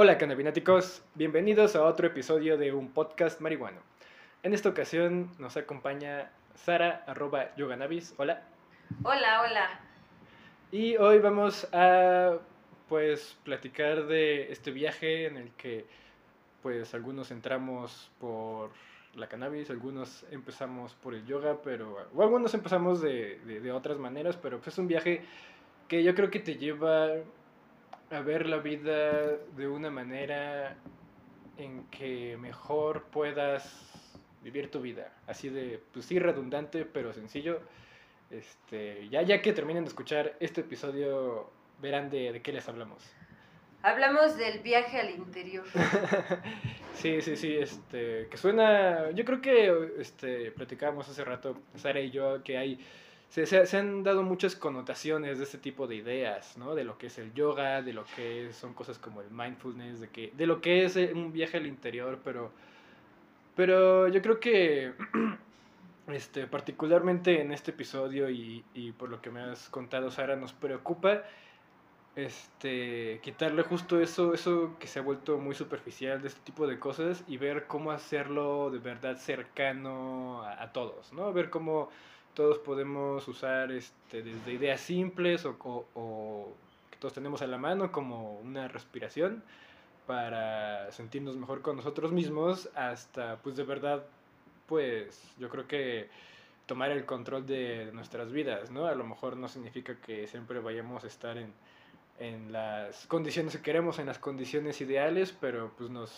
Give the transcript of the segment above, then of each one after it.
Hola cannabináticos, bienvenidos a otro episodio de un podcast marihuano. En esta ocasión nos acompaña Sara, arroba yoganabis. Hola. Hola, hola. Y hoy vamos a pues platicar de este viaje en el que pues algunos entramos por la cannabis, algunos empezamos por el yoga, pero o algunos empezamos de, de, de otras maneras, pero pues es un viaje que yo creo que te lleva a ver la vida de una manera en que mejor puedas vivir tu vida. Así de, pues sí, redundante, pero sencillo. Este, ya, ya que terminen de escuchar este episodio, verán de, de qué les hablamos. Hablamos del viaje al interior. sí, sí, sí, este, que suena, yo creo que, este, platicábamos hace rato, Sara y yo, que hay se, se, se, han dado muchas connotaciones de este tipo de ideas, ¿no? De lo que es el yoga, de lo que son cosas como el mindfulness, de, que, de lo que es eh, un viaje al interior, pero, pero yo creo que este, particularmente en este episodio y, y por lo que me has contado, Sara, nos preocupa este, quitarle justo eso, eso que se ha vuelto muy superficial de este tipo de cosas y ver cómo hacerlo de verdad cercano a, a todos, ¿no? Ver cómo todos podemos usar este, desde ideas simples o, que todos tenemos a la mano como una respiración para sentirnos mejor con nosotros mismos hasta pues de verdad pues yo creo que tomar el control de nuestras vidas, ¿no? A lo mejor no significa que siempre vayamos a estar en, en las condiciones que queremos, en las condiciones ideales, pero pues nos,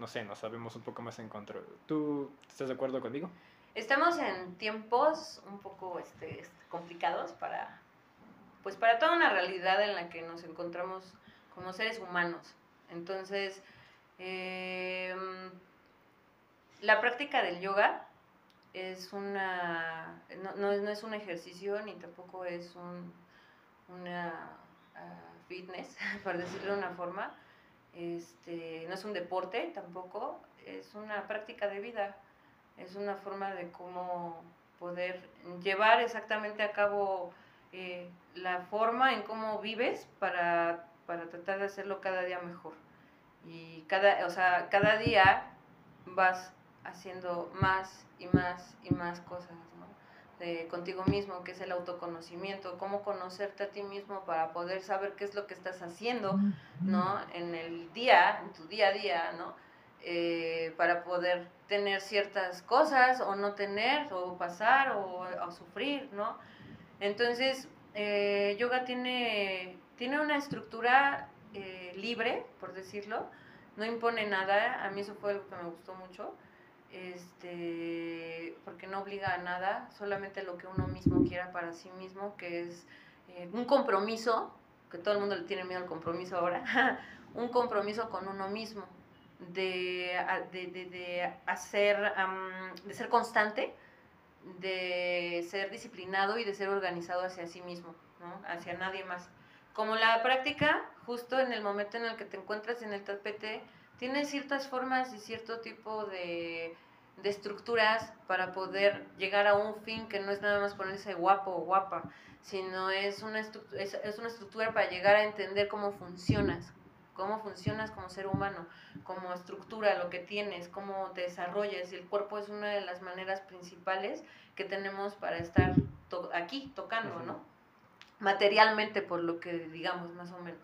no sé, nos sabemos un poco más en control. ¿Tú estás de acuerdo conmigo? Estamos en tiempos un poco este, complicados para, pues para toda una realidad en la que nos encontramos como seres humanos. Entonces, eh, la práctica del yoga es una, no, no, no, es un ejercicio ni tampoco es un, una uh, fitness, por decirlo de una forma. Este, no es un deporte tampoco, es una práctica de vida es una forma de cómo poder llevar exactamente a cabo eh, la forma en cómo vives para, para tratar de hacerlo cada día mejor. Y cada, o sea, cada día vas haciendo más y más y más cosas, ¿no? De contigo mismo, que es el autoconocimiento, cómo conocerte a ti mismo para poder saber qué es lo que estás haciendo, ¿no? En el día, en tu día a día, ¿no? Eh, para poder tener ciertas cosas o no tener o pasar o, sufrir, ¿no? Entonces, eh, yoga tiene, tiene una estructura eh, libre, por decirlo, no impone nada, a mí eso fue algo que me gustó mucho, este, porque no obliga a nada, solamente lo que uno mismo quiera para sí mismo, que es eh, un compromiso, que todo el mundo le tiene miedo al compromiso ahora, un compromiso con uno mismo, de, de, de, hacer, de ser constante, de ser disciplinado y de ser organizado hacia sí mismo, ¿no? hacia nadie más. Como la práctica, justo en el momento en el que te encuentras en el tapete, tiene ciertas formas y cierto tipo de, de estructuras para poder llegar a un fin que no es nada más ponerse guapo o guapa, sino es una, es, es una estructura para llegar a entender cómo funcionas, cómo funcionas como ser humano, como estructura, lo que tienes, cómo te desarrollas. Y el cuerpo es una de las maneras principales que tenemos para estar to aquí tocando, ¿no? Materialmente, por lo que digamos, más o menos.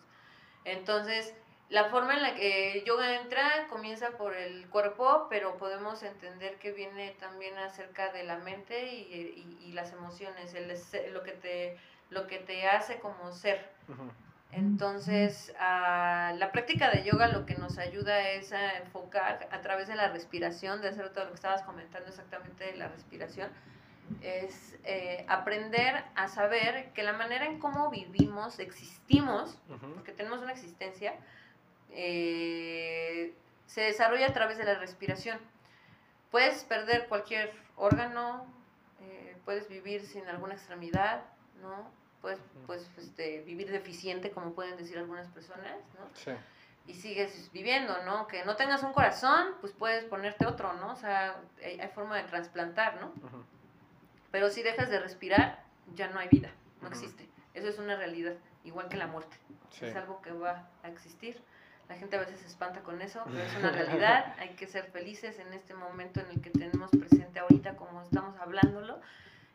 Entonces, la forma en la que yoga entra comienza por el cuerpo, pero podemos entender que viene también acerca de la mente y, y, y las emociones, el, lo, que te, lo que te hace como ser. Uh -huh. Entonces, uh, la práctica de yoga lo que nos ayuda es a enfocar a través de la respiración, de hacer todo lo que estabas comentando exactamente de la respiración, es eh, aprender a saber que la manera en cómo vivimos, existimos, uh -huh. porque tenemos una existencia, eh, se desarrolla a través de la respiración. Puedes perder cualquier órgano, eh, puedes vivir sin alguna extremidad, ¿no? Puedes, puedes este, vivir deficiente, como pueden decir algunas personas, ¿no? Sí. Y sigues viviendo, ¿no? Que no tengas un corazón, pues puedes ponerte otro, ¿no? O sea, hay, hay forma de trasplantar, ¿no? Uh -huh. Pero si dejas de respirar, ya no hay vida, no uh -huh. existe. Eso es una realidad, igual que la muerte. Sí. Es algo que va a existir. La gente a veces se espanta con eso, pero es una realidad. Hay que ser felices en este momento en el que tenemos presente ahorita, como estamos hablándolo.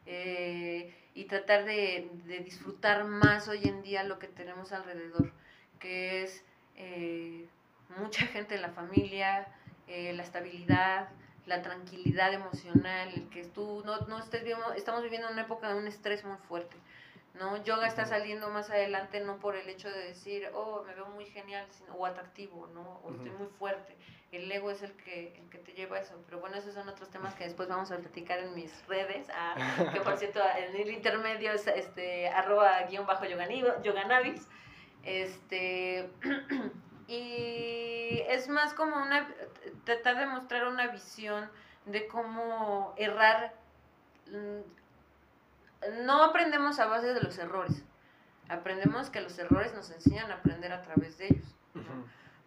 Eh, y tratar de, disfrutar más hoy en día lo que tenemos alrededor, que es eh, mucha gente en la familia, eh, la estabilidad, la tranquilidad emocional, el que tú no, no estés viendo, estamos viviendo una época de un estrés muy fuerte. ¿no? Yoga está saliendo más adelante no por el hecho de decir, oh, me veo muy genial sino, o atractivo, ¿no? O estoy muy fuerte. El ego es el que, el que te lleva a eso. Pero bueno, esos son otros temas que después vamos a platicar en mis redes. Ah, que por cierto, en el intermedio es este, arroba guion bajo yoganavis. Este, y es más como una, tratar de mostrar una visión de cómo errar mm, no aprendemos a base de los errores. Aprendemos que los errores nos enseñan a aprender a través de ellos.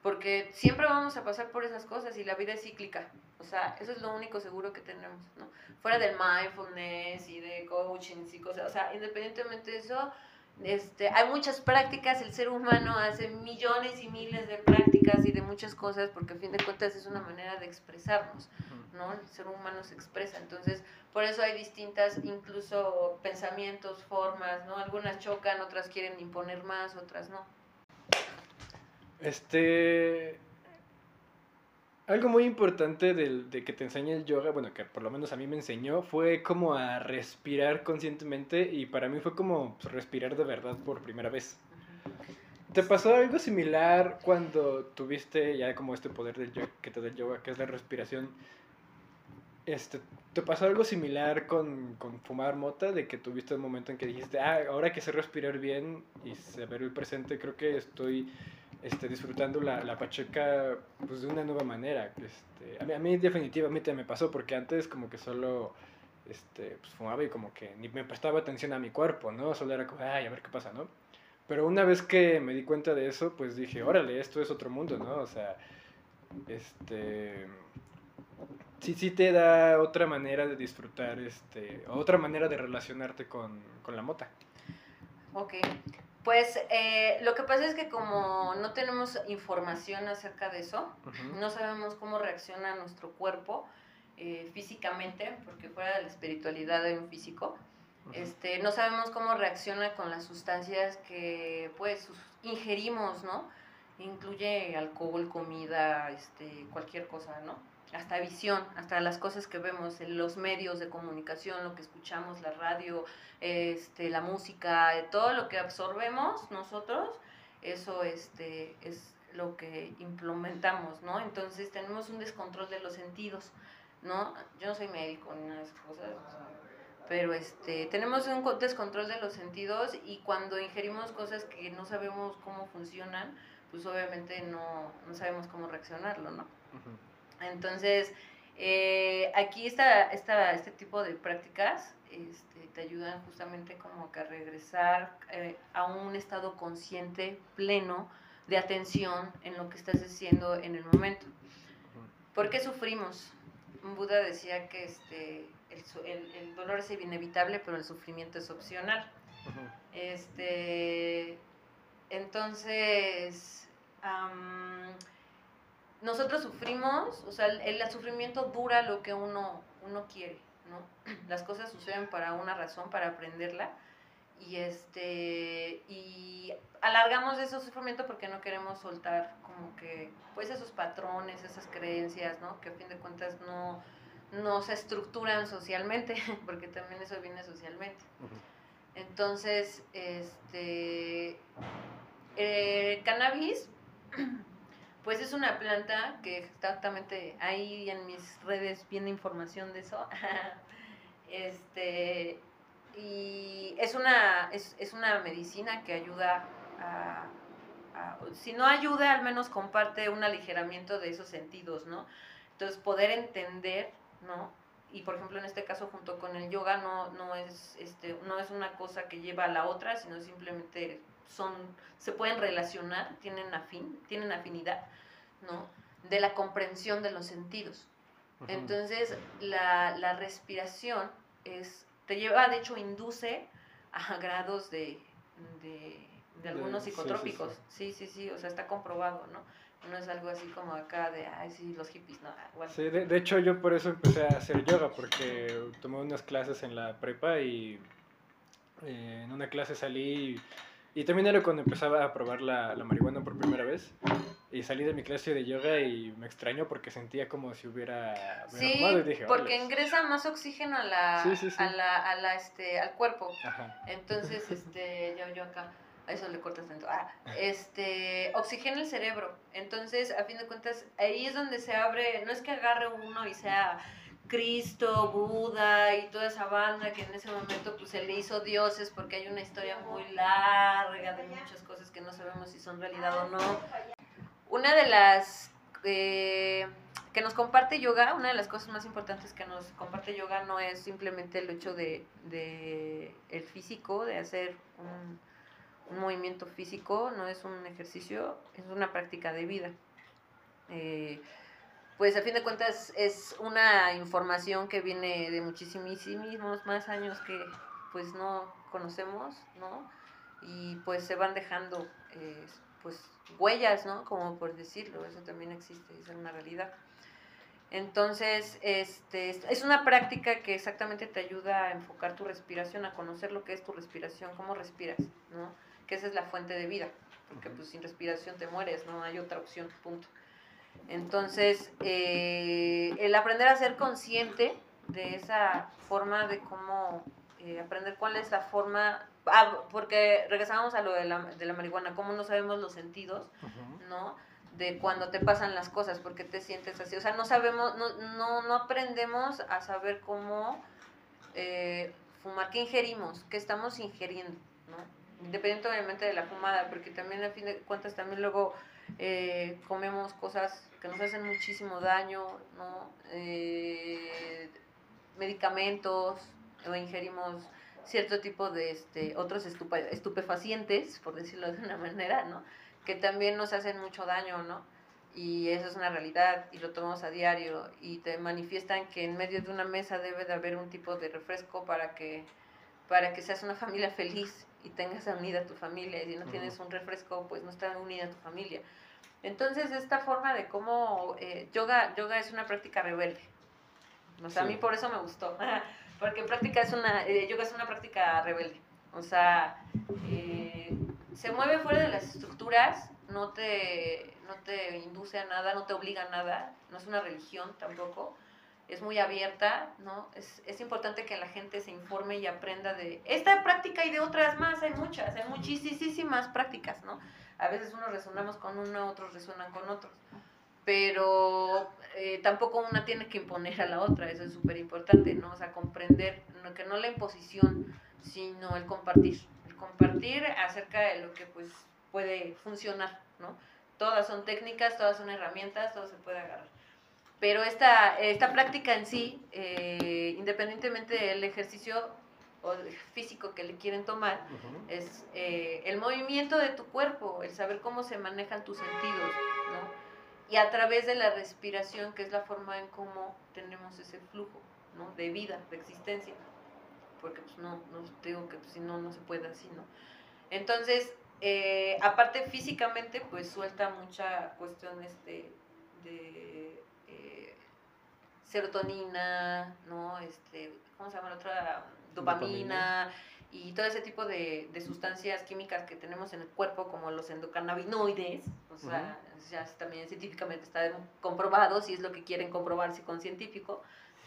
Porque siempre vamos a pasar por esas cosas y la vida es cíclica. O sea, eso es lo único seguro que tenemos, ¿no? Fuera del mindfulness y de coaching y cosas. O sea, independientemente de eso, este, hay muchas prácticas, el ser humano hace millones y miles de prácticas y de muchas cosas porque a fin de cuentas es una manera de expresarnos, ¿no? El ser humano se expresa, entonces por eso hay distintas incluso pensamientos, formas, ¿no? Algunas chocan, otras quieren imponer más, otras no. Este, algo muy importante de, que te enseñe el yoga, bueno, que por lo menos a mí me enseñó, fue como a respirar conscientemente y para mí fue como pues, respirar de verdad por primera vez. ¿Te pasó algo similar cuando tuviste ya como este poder del yoga, que te da el yoga, que es la respiración? Este, ¿Te pasó algo similar con, con, fumar mota? De que tuviste un momento en que dijiste, ah, ahora que sé respirar bien y saber el presente, creo que estoy este, disfrutando la, la pacheca pues, de una nueva manera. Este, a, mí, a mí definitivamente me pasó porque antes como que solo este, pues, fumaba y como que ni me prestaba atención a mi cuerpo, ¿no? Solo era como, ay, a ver qué pasa, ¿no? Pero una vez que me di cuenta de eso, pues dije, órale, esto es otro mundo, ¿no? O sea, este... Sí, sí te da otra manera de disfrutar, este, otra manera de relacionarte con, con la mota. Ok, pues eh, lo que pasa es que como no tenemos información acerca de eso, no sabemos cómo reacciona nuestro cuerpo eh, físicamente, porque fuera de la espiritualidad hay un físico, este, no sabemos cómo reacciona con las sustancias que pues ingerimos, ¿no? Incluye alcohol, comida, este, cualquier cosa, ¿no? Hasta visión, hasta las cosas que vemos los medios de comunicación, lo que escuchamos, la radio, este, la música, todo lo que absorbemos nosotros, eso este, es lo que implementamos, ¿no? Entonces tenemos un descontrol de los sentidos, ¿no? Yo no soy médico ni nada de esas cosas, pero este, tenemos un descontrol de los sentidos y cuando ingerimos cosas que no sabemos cómo funcionan, pues obviamente no, no sabemos cómo reaccionarlo, ¿no? Entonces, eh, aquí está, este tipo de prácticas este, te ayudan justamente como que a regresar eh, a un estado consciente, pleno, de atención en lo que estás haciendo en el momento. ¿Por qué sufrimos? Buda decía que este, el, el, dolor es inevitable, pero el sufrimiento es opcional. Este, entonces, nosotros sufrimos, o sea, el, sufrimiento dura lo que uno, uno quiere, ¿no? Las cosas suceden para una razón, para aprenderla, y este, y alargamos ese sufrimiento porque no queremos soltar como que, pues esos patrones, esas creencias, ¿no? Que a fin de cuentas no, no se estructuran socialmente, porque también eso viene socialmente. Entonces, este, el cannabis pues es una planta que exactamente ahí en mis redes viene información de eso. este, y es una, es, una medicina que ayuda a, si no ayuda, al menos comparte un aligeramiento de esos sentidos, ¿no? Entonces, poder entender, ¿no? Y por ejemplo, en este caso, junto con el yoga, no, no, es, este, no es una cosa que lleva a la otra, sino simplemente son, se pueden relacionar, tienen afín, tienen afinidad, ¿no? De la comprensión de los sentidos. Entonces, la, la, respiración es, te lleva, de hecho, induce a grados de, de de algunos sí, sí, psicotrópicos. sí. Sí, sí, sí, o sea, está comprobado, ¿no? No es algo así como acá de, ay, sí, los hippies, no, bueno. Sí, de, de hecho yo por eso empecé a hacer yoga, porque tomé unas clases en la prepa y eh, en una clase salí y, también era cuando empezaba a probar la, la marihuana por primera vez y salí de mi clase de yoga y me extrañó porque sentía como si hubiera me Sí, y dije, porque ingresa más oxígeno a la, Sí, sí, sí. A la, a la, este, al cuerpo. Ajá. Entonces, este, yo, yo acá, a eso le cortas tanto. Ah, este, oxigena el cerebro. Entonces, a fin de cuentas, ahí es donde se abre, no es que agarre uno y sea Cristo, Buda y toda esa banda que en ese momento pues se le hizo dioses porque hay una historia muy larga de muchas cosas que no sabemos si son realidad o no. Una de las eh, que nos comparte yoga, una de las cosas más importantes que nos comparte yoga no es simplemente el hecho de, de el físico, de hacer un, un movimiento físico, no es un ejercicio, es una práctica de vida. Eh, pues a fin de cuentas es una información que viene de muchísimos más años que pues no conocemos, ¿no? Y pues se van dejando eh, pues huellas, ¿no? Como por decirlo, eso también existe, es una realidad. Entonces, este, es una práctica que exactamente te ayuda a enfocar tu respiración, a conocer lo que es tu respiración, cómo respiras, ¿no? Que esa es la fuente de vida, porque pues sin respiración te mueres, no hay otra opción, punto. Entonces, eh, el aprender a ser consciente de esa forma de cómo eh, aprender cuál es la forma, ah, porque regresábamos a lo de la, de la marihuana, cómo no sabemos los sentidos. ¿no? De cuando te pasan las cosas, porque te sientes así. O sea, no sabemos, no, no, no aprendemos a saber cómo eh, fumar, qué ingerimos, qué estamos ingiriendo, ¿no? Independientemente de la fumada, porque también a fin de cuentas también luego eh, comemos cosas que nos hacen muchísimo daño, ¿no? Eh, medicamentos, o ingerimos cierto tipo de este, otros estupe- estupefacientes, por decirlo de una manera, ¿no? Que también nos hacen mucho daño, ¿no? Y eso es una realidad y lo tomamos a diario y te manifiestan que en medio de una mesa debe de haber un tipo de refresco para que, para que seas una familia feliz y tengas unida a tu familia. Y si no tienes un refresco, pues no está unida a tu familia. Entonces, esta forma de cómo eh, yoga, yoga es una práctica rebelde. O sea, a Sí. mí por eso me gustó. Porque práctica es una, eh, yoga es una práctica rebelde. O sea, eh, se mueve fuera de las estructuras, no te, no te induce a nada, no te obliga a nada, no es una religión tampoco, es muy abierta, ¿no? Es, es importante que la gente se informe y aprenda de esta práctica y de otras más, hay muchas, hay muchísimas prácticas, ¿no? A veces unos resonamos con uno, otros resuenan con otros, pero eh, tampoco una tiene que imponer a la otra, eso es súper importante, ¿no? O sea, comprender, que no la imposición, sino el compartir, el compartir acerca de lo que pues puede funcionar, ¿no? Todas son técnicas, todas son herramientas, todo se puede agarrar. Pero esta, esta práctica en sí, eh, independientemente del ejercicio o físico que le quieren tomar, es eh, el movimiento de tu cuerpo, el saber cómo se manejan tus sentidos, ¿no? Y a través de la respiración, que es la forma en cómo tenemos ese flujo, ¿no? De vida, de existencia. Porque pues no, no digo que pues, si no, no se puede así, ¿no? Entonces, eh, aparte físicamente, pues suelta mucha cuestión este, de eh, serotonina, ¿no? Este, ¿cómo se llama la otra? Dopamina, y todo ese tipo de, de sustancias químicas que tenemos en el cuerpo, como los endocannabinoides, o sea, ya también científicamente está comprobado, si es lo que quieren comprobarse con científico,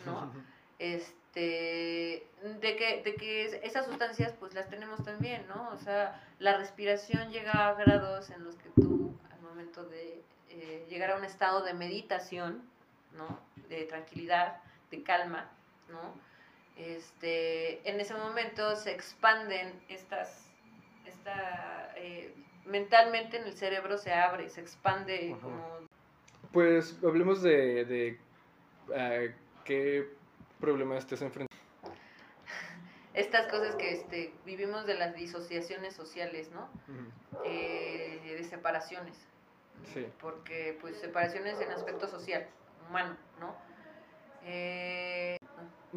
¿no? Este, de que, de que es- esas sustancias pues las tenemos también, ¿no? O sea, la respiración llega a grados en los que tú, al momento de eh, llegar a un estado de meditación, ¿no? De tranquilidad, de calma, ¿no? Este, en ese momento se expanden estas, esta, eh, mentalmente en el cerebro se abre, se expande Ajá. como Pues hablemos de, de ah, qué problemas te has enfrentado. estas cosas que este, vivimos de las disociaciones sociales, ¿no? Eh, de separaciones, Sí. porque pues separaciones en aspecto social, humano, ¿no? Eh,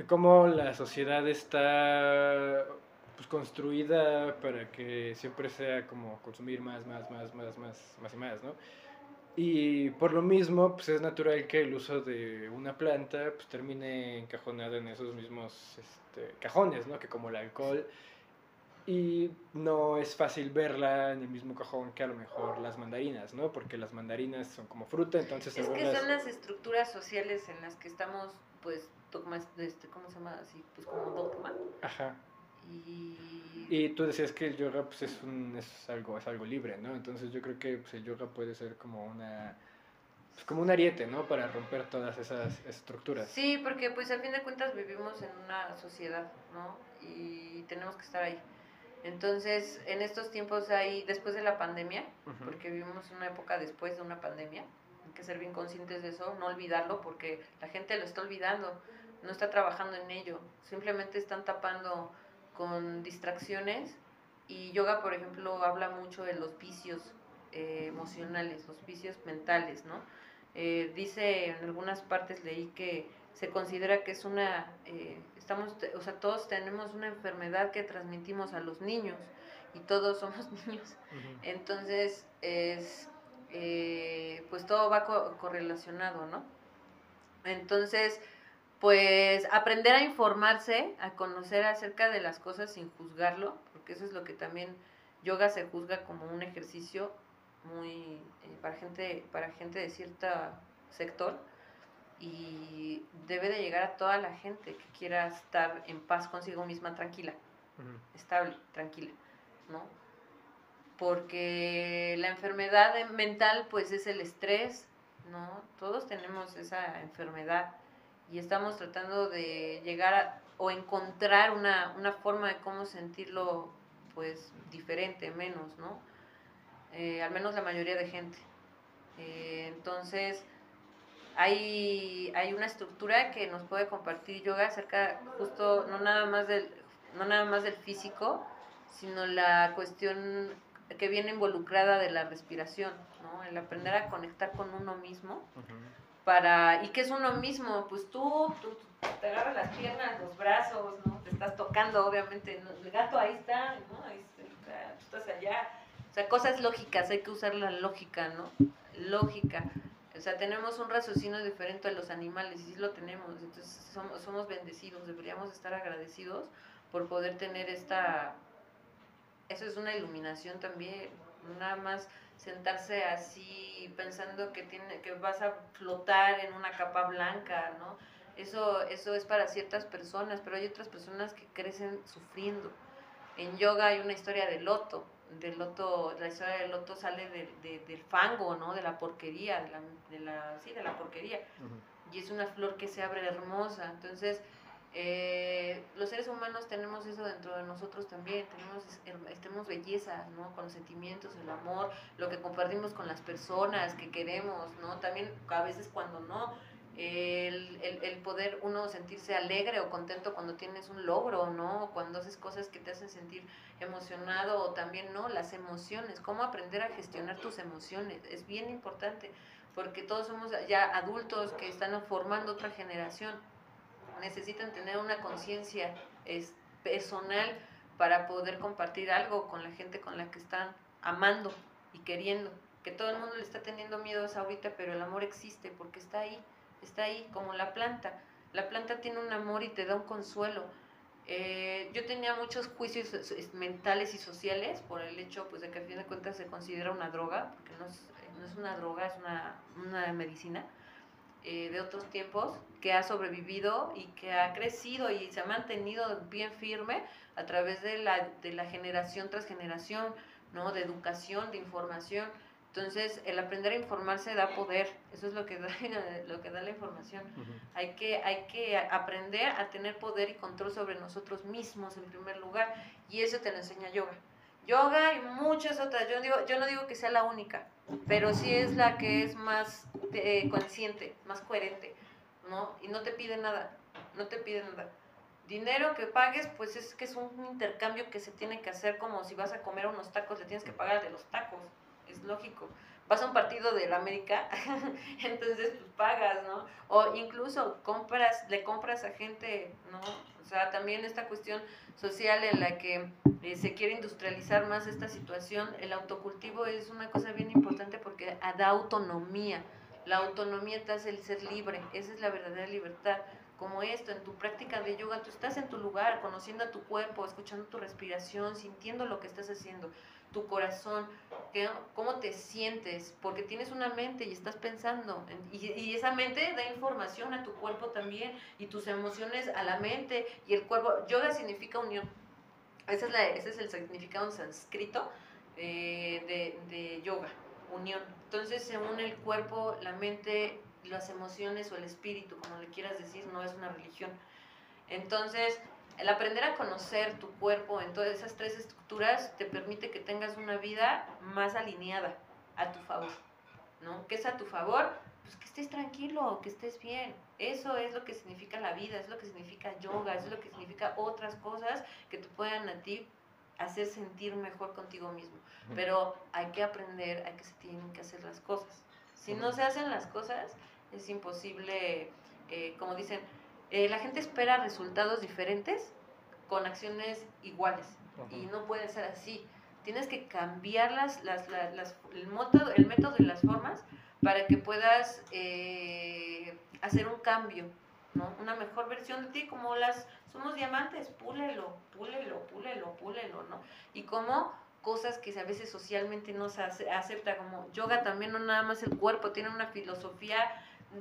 cómo la sociedad está pues, construida para que siempre sea como consumir más, más, más, más, más, más y más, ¿no? Y por lo mismo, pues es natural que el uso de una planta pues termine encajonado en esos mismos este, cajones, ¿no? Que como el alcohol. Y no es fácil verla en el mismo cajón que a lo mejor las mandarinas, ¿no? Porque las mandarinas son como fruta, entonces... Es que son las estructuras sociales en las que estamos, pues, dogmas, este, ¿cómo se llama? Así, pues como dogma. Ajá. Y... tú decías que el yoga pues es, un, es, algo, es algo libre, ¿no? Entonces yo creo que pues, el yoga puede ser como una... Pues, como un ariete, ¿no? Para romper todas esas estructuras. Sí, porque pues al fin de cuentas vivimos en una sociedad, ¿no? Y tenemos que estar ahí. Entonces, en estos tiempos hay, después de la pandemia, porque vivimos una época después de una pandemia, hay que ser bien conscientes de eso, no olvidarlo, porque la gente lo está olvidando, no está trabajando en ello, simplemente están tapando con distracciones y yoga, por ejemplo, habla mucho de los vicios eh, emocionales, los vicios mentales, ¿no? Eh, dice en algunas partes leí que se considera que es una, eh, estamos, o sea, todos tenemos una enfermedad que transmitimos a los niños y todos somos niños. Entonces, es, pues todo va correlacionado, ¿no? Entonces, pues aprender a informarse, a conocer acerca de las cosas sin juzgarlo, porque eso es lo que también yoga se juzga como un ejercicio muy eh, para gente para gente de cierto sector y debe de llegar a toda la gente que quiera estar en paz consigo misma tranquila, estable, tranquila, ¿no? Porque la enfermedad mental pues es el estrés, ¿no? Todos tenemos esa enfermedad y estamos tratando de llegar a, o encontrar una, una, forma de cómo sentirlo pues diferente, menos, ¿no? Eh, al menos la mayoría de gente. Eh, entonces, hay, hay una estructura que nos puede compartir yoga acerca justo, no nada más del, no nada más del físico, sino la cuestión que viene involucrada de la respiración, ¿no? El aprender a conectar con uno mismo para, ¿y qué es uno mismo? Pues tú, tú, te agarras las piernas, los brazos, ¿no? Te estás tocando, obviamente, el gato ahí está, ¿no? Ahí está, tú estás allá. O sea, cosas lógicas, hay que usar la lógica, ¿no? Lógica. O sea, tenemos un raciocinio diferente a los animales, y sí lo tenemos, entonces somos, somos bendecidos, deberíamos estar agradecidos por poder tener esta... Eso es una iluminación también, nada más sentarse así pensando que tiene que vas a flotar en una capa blanca, ¿no? Eso eso es para ciertas personas, pero hay otras personas que crecen sufriendo. En yoga hay una historia del loto, del loto, la historia del loto sale de, del fango, ¿no? De la porquería, de la, de la sí, de la porquería. Y es una flor que se abre hermosa. Entonces, eh, los seres humanos tenemos eso dentro de nosotros también, tenemos, tenemos belleza, ¿no? Con los sentimientos, el amor, lo que compartimos con las personas que queremos, ¿no? También a veces cuando no, el, el, el, poder uno sentirse alegre o contento cuando tienes un logro, ¿no? Cuando haces cosas que te hacen sentir emocionado o también, ¿no? Las emociones, cómo aprender a gestionar tus emociones, es bien importante, porque todos somos ya adultos que están formando otra generación necesitan tener una conciencia personal para poder compartir algo con la gente con la que están amando y queriendo. Que todo el mundo le está teniendo miedo a ahorita, pero el amor existe porque está ahí, está ahí como la planta. La planta tiene un amor y te da un consuelo. Eh, yo tenía muchos juicios mentales y sociales por el hecho pues, de que a fin de cuentas se considera una droga, porque no es, no es una droga, es una, una medicina eh, de otros tiempos que ha sobrevivido y que ha crecido y se ha mantenido bien firme a través de la, de la generación tras generación, ¿no? De educación, de información. Entonces, el aprender a informarse da poder, eso es lo que da, lo que da la información. hay, que, hay que aprender a tener poder y control sobre nosotros mismos en primer lugar, y eso te lo enseña yoga. Yoga y muchas otras, yo, digo, yo no digo que sea la única, pero sí es la que es más eh, consciente, más coherente, ¿no? Y no te pide nada, no te pide nada. Dinero que pagues, pues es que es un intercambio que se tiene que hacer como si vas a comer unos tacos, le tienes que pagar de los tacos, es lógico. Vas a un partido de la América, entonces pues pagas, ¿no? O incluso compras, le compras a gente, ¿no? Sea, también esta cuestión social en la que eh, se quiere industrializar más esta situación, el autocultivo es una cosa bien importante porque da autonomía. La autonomía te hace el ser libre, esa es la verdadera libertad. Como esto, en tu práctica de yoga, tú estás en tu lugar, conociendo a tu cuerpo, escuchando tu respiración, sintiendo lo que estás haciendo tu corazón, cómo te sientes, porque tienes una mente y estás pensando, y, esa mente da información a tu cuerpo también, y tus emociones a la mente y el cuerpo. Yoga significa unión. Ese es, la, ese es el significado en sánscrito eh, de, de yoga, unión. Entonces se une el cuerpo, la mente, las emociones o el espíritu, como le quieras decir, no es una religión. Entonces, el aprender a conocer tu cuerpo en todas esas tres estructuras te permite que tengas una vida más alineada a tu favor, ¿no? ¿Qué es a tu favor? Pues que estés tranquilo, que estés bien. Eso es lo que significa la vida, es lo que significa yoga, es lo que significa otras cosas que te puedan a ti hacer sentir mejor contigo mismo. Pero hay que aprender, hay que se tienen que hacer las cosas. Si no se hacen las cosas, es imposible, eh, como dicen, eh, la gente espera resultados diferentes con acciones iguales y no puede ser así. Tienes que cambiar las, las, las, el, método, el método y las formas para que puedas eh, hacer un cambio, ¿no? Una mejor versión de ti, como las somos diamantes, púlelo, púlelo, púlelo, púlelo, ¿no? Y como cosas que a veces socialmente no se acepta, como yoga también no nada más el cuerpo, tiene una filosofía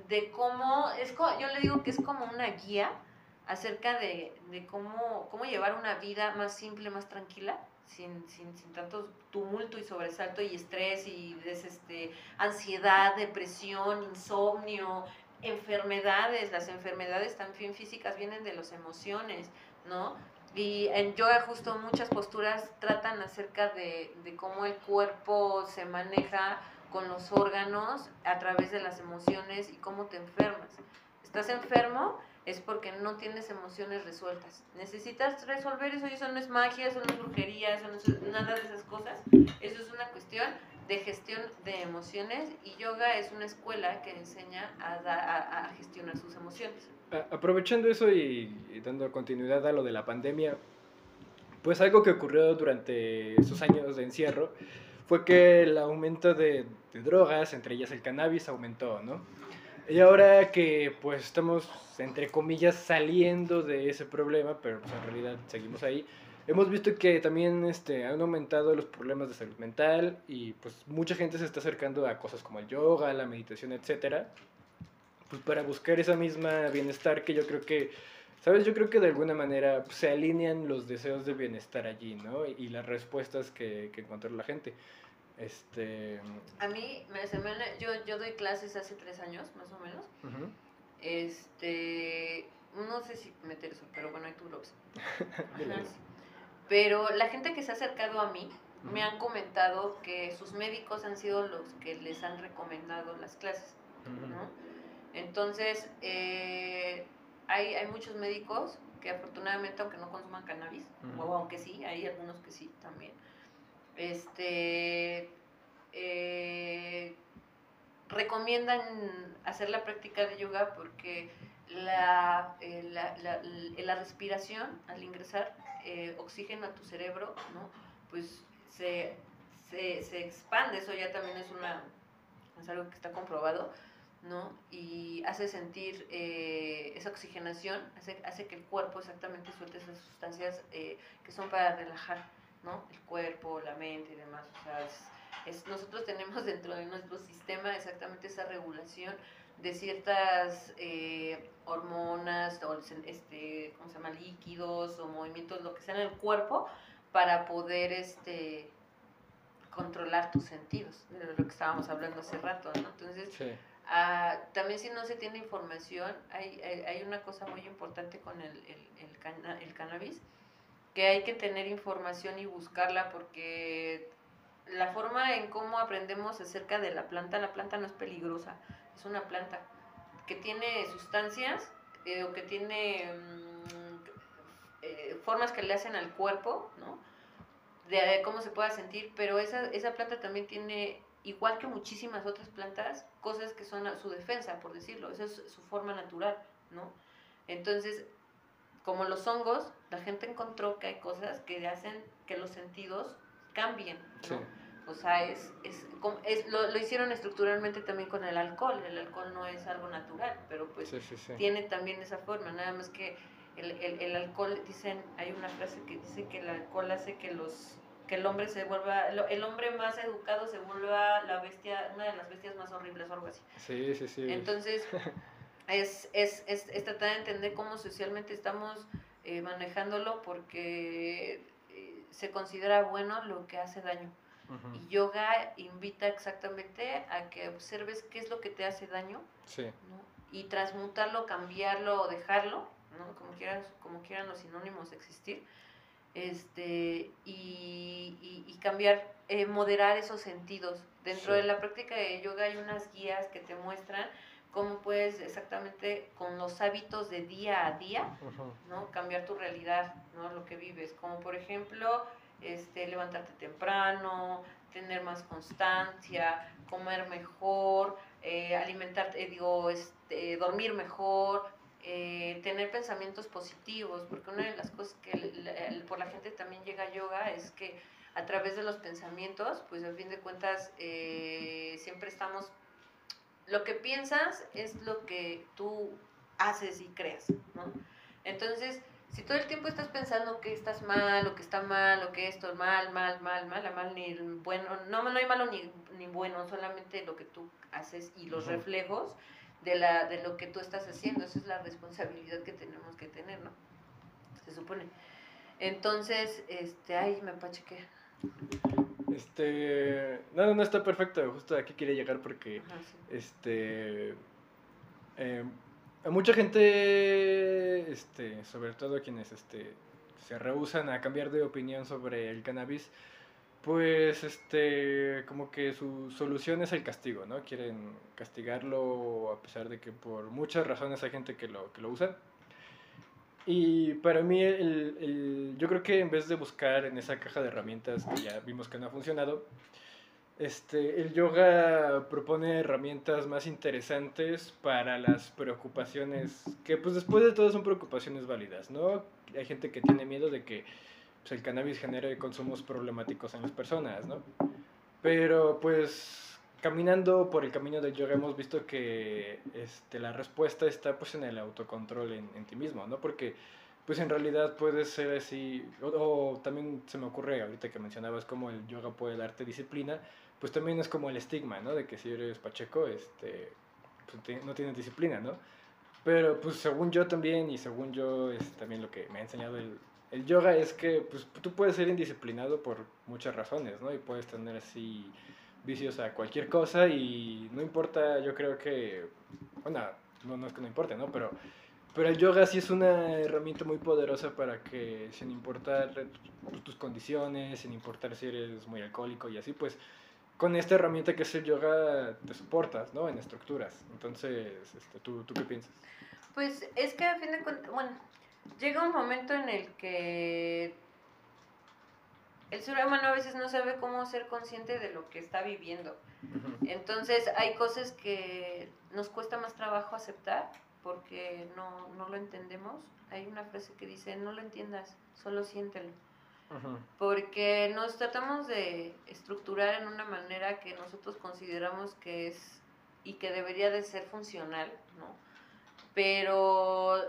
de cómo, es yo le digo que es como una guía acerca de, cómo, cómo llevar una vida más simple, más tranquila, sin, sin, sin, tanto tumulto y sobresalto y estrés y este, ansiedad, depresión, insomnio, enfermedades. Las enfermedades también físicas vienen de las emociones, ¿no? Y en yoga justo muchas posturas tratan acerca de, de cómo el cuerpo se maneja con los órganos a través de las emociones y cómo te enfermas. Estás enfermo es porque no tienes emociones resueltas. Necesitas resolver eso y eso no es magia, eso no es brujería, eso no es nada de esas cosas. Eso es una cuestión de gestión de emociones y yoga es una escuela que enseña a, a, gestionar sus emociones. Aprovechando eso y, y dando continuidad a lo de la pandemia, pues algo que ocurrió durante esos años de encierro fue que el aumento de, drogas, entre ellas el cannabis, aumentó, ¿no? Y ahora que pues estamos, entre comillas, saliendo de ese problema, pero pues, en realidad seguimos ahí, hemos visto que también este, han aumentado los problemas de salud mental y pues mucha gente se está acercando a cosas como el yoga, la meditación, etcétera, pues para buscar esa misma bienestar que yo creo que ¿Sabes? Yo creo que de alguna manera pues, se alinean los deseos de bienestar allí, ¿no? Y, las respuestas que, que encuentra la gente. Este... A mí, me, yo, yo doy clases hace tres años, más o menos. Este, no sé si meter eso, pero bueno, ahí tú lo pero la gente que se ha acercado a mí me han comentado que sus médicos han sido los que les han recomendado las clases, ¿no? Entonces, eh, hay, hay muchos médicos que afortunadamente, aunque no consuman cannabis, o aunque sí, hay algunos que sí también, este, eh, recomiendan hacer la práctica de yoga porque la, eh, la, la, la respiración al ingresar eh, oxígeno a tu cerebro, ¿no? pues se, se, se, expande, eso ya también es, una, es algo que está comprobado, ¿no? y hace sentir esa oxigenación, hace, hace, que el cuerpo exactamente suelte esas sustancias que son para relajar. ¿No? El cuerpo, la mente y demás. O sea, es, nosotros tenemos dentro de nuestro sistema exactamente esa regulación de ciertas eh, hormonas o este, ¿cómo se llama? líquidos o movimientos, lo que sea en el cuerpo, para poder este, controlar tus sentidos, de lo que estábamos hablando hace rato, ¿no? Entonces, ah, también si no se tiene información, hay, hay, una cosa muy importante con el, el, el, el cannabis, que hay que tener información y buscarla porque la forma en cómo aprendemos acerca de la planta, la planta no es peligrosa, es una planta que tiene sustancias eh, o que tiene mm, eh, formas que le hacen al cuerpo, ¿no? De cómo se pueda sentir, pero esa, esa planta también tiene, igual que muchísimas otras plantas, cosas que son su defensa, por decirlo, esa es su forma natural, ¿no? Entonces, como los hongos, la gente encontró que hay cosas que hacen que los sentidos cambien, ¿no? O sea, es, es, es lo, lo, hicieron estructuralmente también con el alcohol. El alcohol no es algo natural, pero pues tiene también esa forma. Nada más que el, el, el, alcohol, dicen, hay una frase que dice que el alcohol hace que los que el hombre se vuelva, el hombre más educado se vuelva la bestia, una de las bestias más horribles o algo así. Sí, sí, sí. Entonces, es, es, es, es tratar de entender cómo socialmente estamos eh, manejándolo porque eh, se considera bueno lo que hace daño. Y yoga invita exactamente a que observes qué es lo que te hace daño sí. y transmutarlo, cambiarlo o dejarlo, ¿no? como, quieras, como quieran los sinónimos existir, este, y, y, cambiar, eh, moderar esos sentidos. Dentro de la práctica de yoga hay unas guías que te muestran cómo puedes exactamente con los hábitos de día a día, ¿no? Cambiar tu realidad, ¿no? Lo que vives. Como por ejemplo, este, levantarte temprano, tener más constancia, comer mejor, eh, alimentarte, eh, digo, este, dormir mejor, eh, tener pensamientos positivos, porque una de las cosas que por la gente también llega a yoga es que a través de los pensamientos, pues a fin de cuentas siempre estamos, lo que piensas es lo que tú haces y creas, ¿no? Entonces, si todo el tiempo estás pensando que estás mal, o que está mal, o que esto es mal, mal, mal, mal, mal, ni bueno, no, no hay malo ni, ni bueno, solamente lo que tú haces y los reflejos de, la, de lo que tú estás haciendo. Esa es la responsabilidad que tenemos que tener, ¿no? Se supone. Entonces, este, ay, me pachequé. Este, no, no está perfecto, justo aquí quería llegar porque, este, eh, mucha gente, este, sobre todo quienes este, se rehusan a cambiar de opinión sobre el cannabis, pues este, como que su solución es el castigo, ¿no? Quieren castigarlo a pesar de que por muchas razones hay gente que lo, que lo usa. Y para mí, el, el, yo creo que en vez de buscar en esa caja de herramientas que ya vimos que no ha funcionado, este, el yoga propone herramientas más interesantes para las preocupaciones, que pues después de todo son preocupaciones válidas, ¿no? Hay gente que tiene miedo de que pues, el cannabis genere consumos problemáticos en las personas, ¿no? Pero pues caminando por el camino del yoga hemos visto que este, la respuesta está pues en el autocontrol en, en ti mismo, ¿no? Porque pues en realidad puede ser así, o, o, también se me ocurre ahorita que mencionabas cómo el yoga puede darte disciplina, pues también es como el estigma, ¿no? De que si eres pacheco, este, pues no tienes disciplina, ¿no? Pero pues según yo también y según yo es también lo que me ha enseñado el, el yoga es que pues tú puedes ser indisciplinado por muchas razones, ¿no? Y puedes tener así vicios a cualquier cosa y no importa, yo creo que, bueno, no, no es que no importe, ¿no? Pero, pero el yoga sí es una herramienta muy poderosa para que sin importar tus condiciones, sin importar si eres muy alcohólico y así, pues con esta herramienta que es el yoga te soportas, ¿no? En estructuras. Entonces, este, ¿tú, ¿tú qué piensas? Pues es que a fin de cuentas, bueno, llega un momento en el que el ser humano a veces no sabe cómo ser consciente de lo que está viviendo. Entonces hay cosas que nos cuesta más trabajo aceptar porque no, no lo entendemos. Hay una frase que dice, no lo entiendas, solo siéntelo porque nos tratamos de estructurar en una manera que nosotros consideramos que es y que debería de ser funcional, ¿no? Pero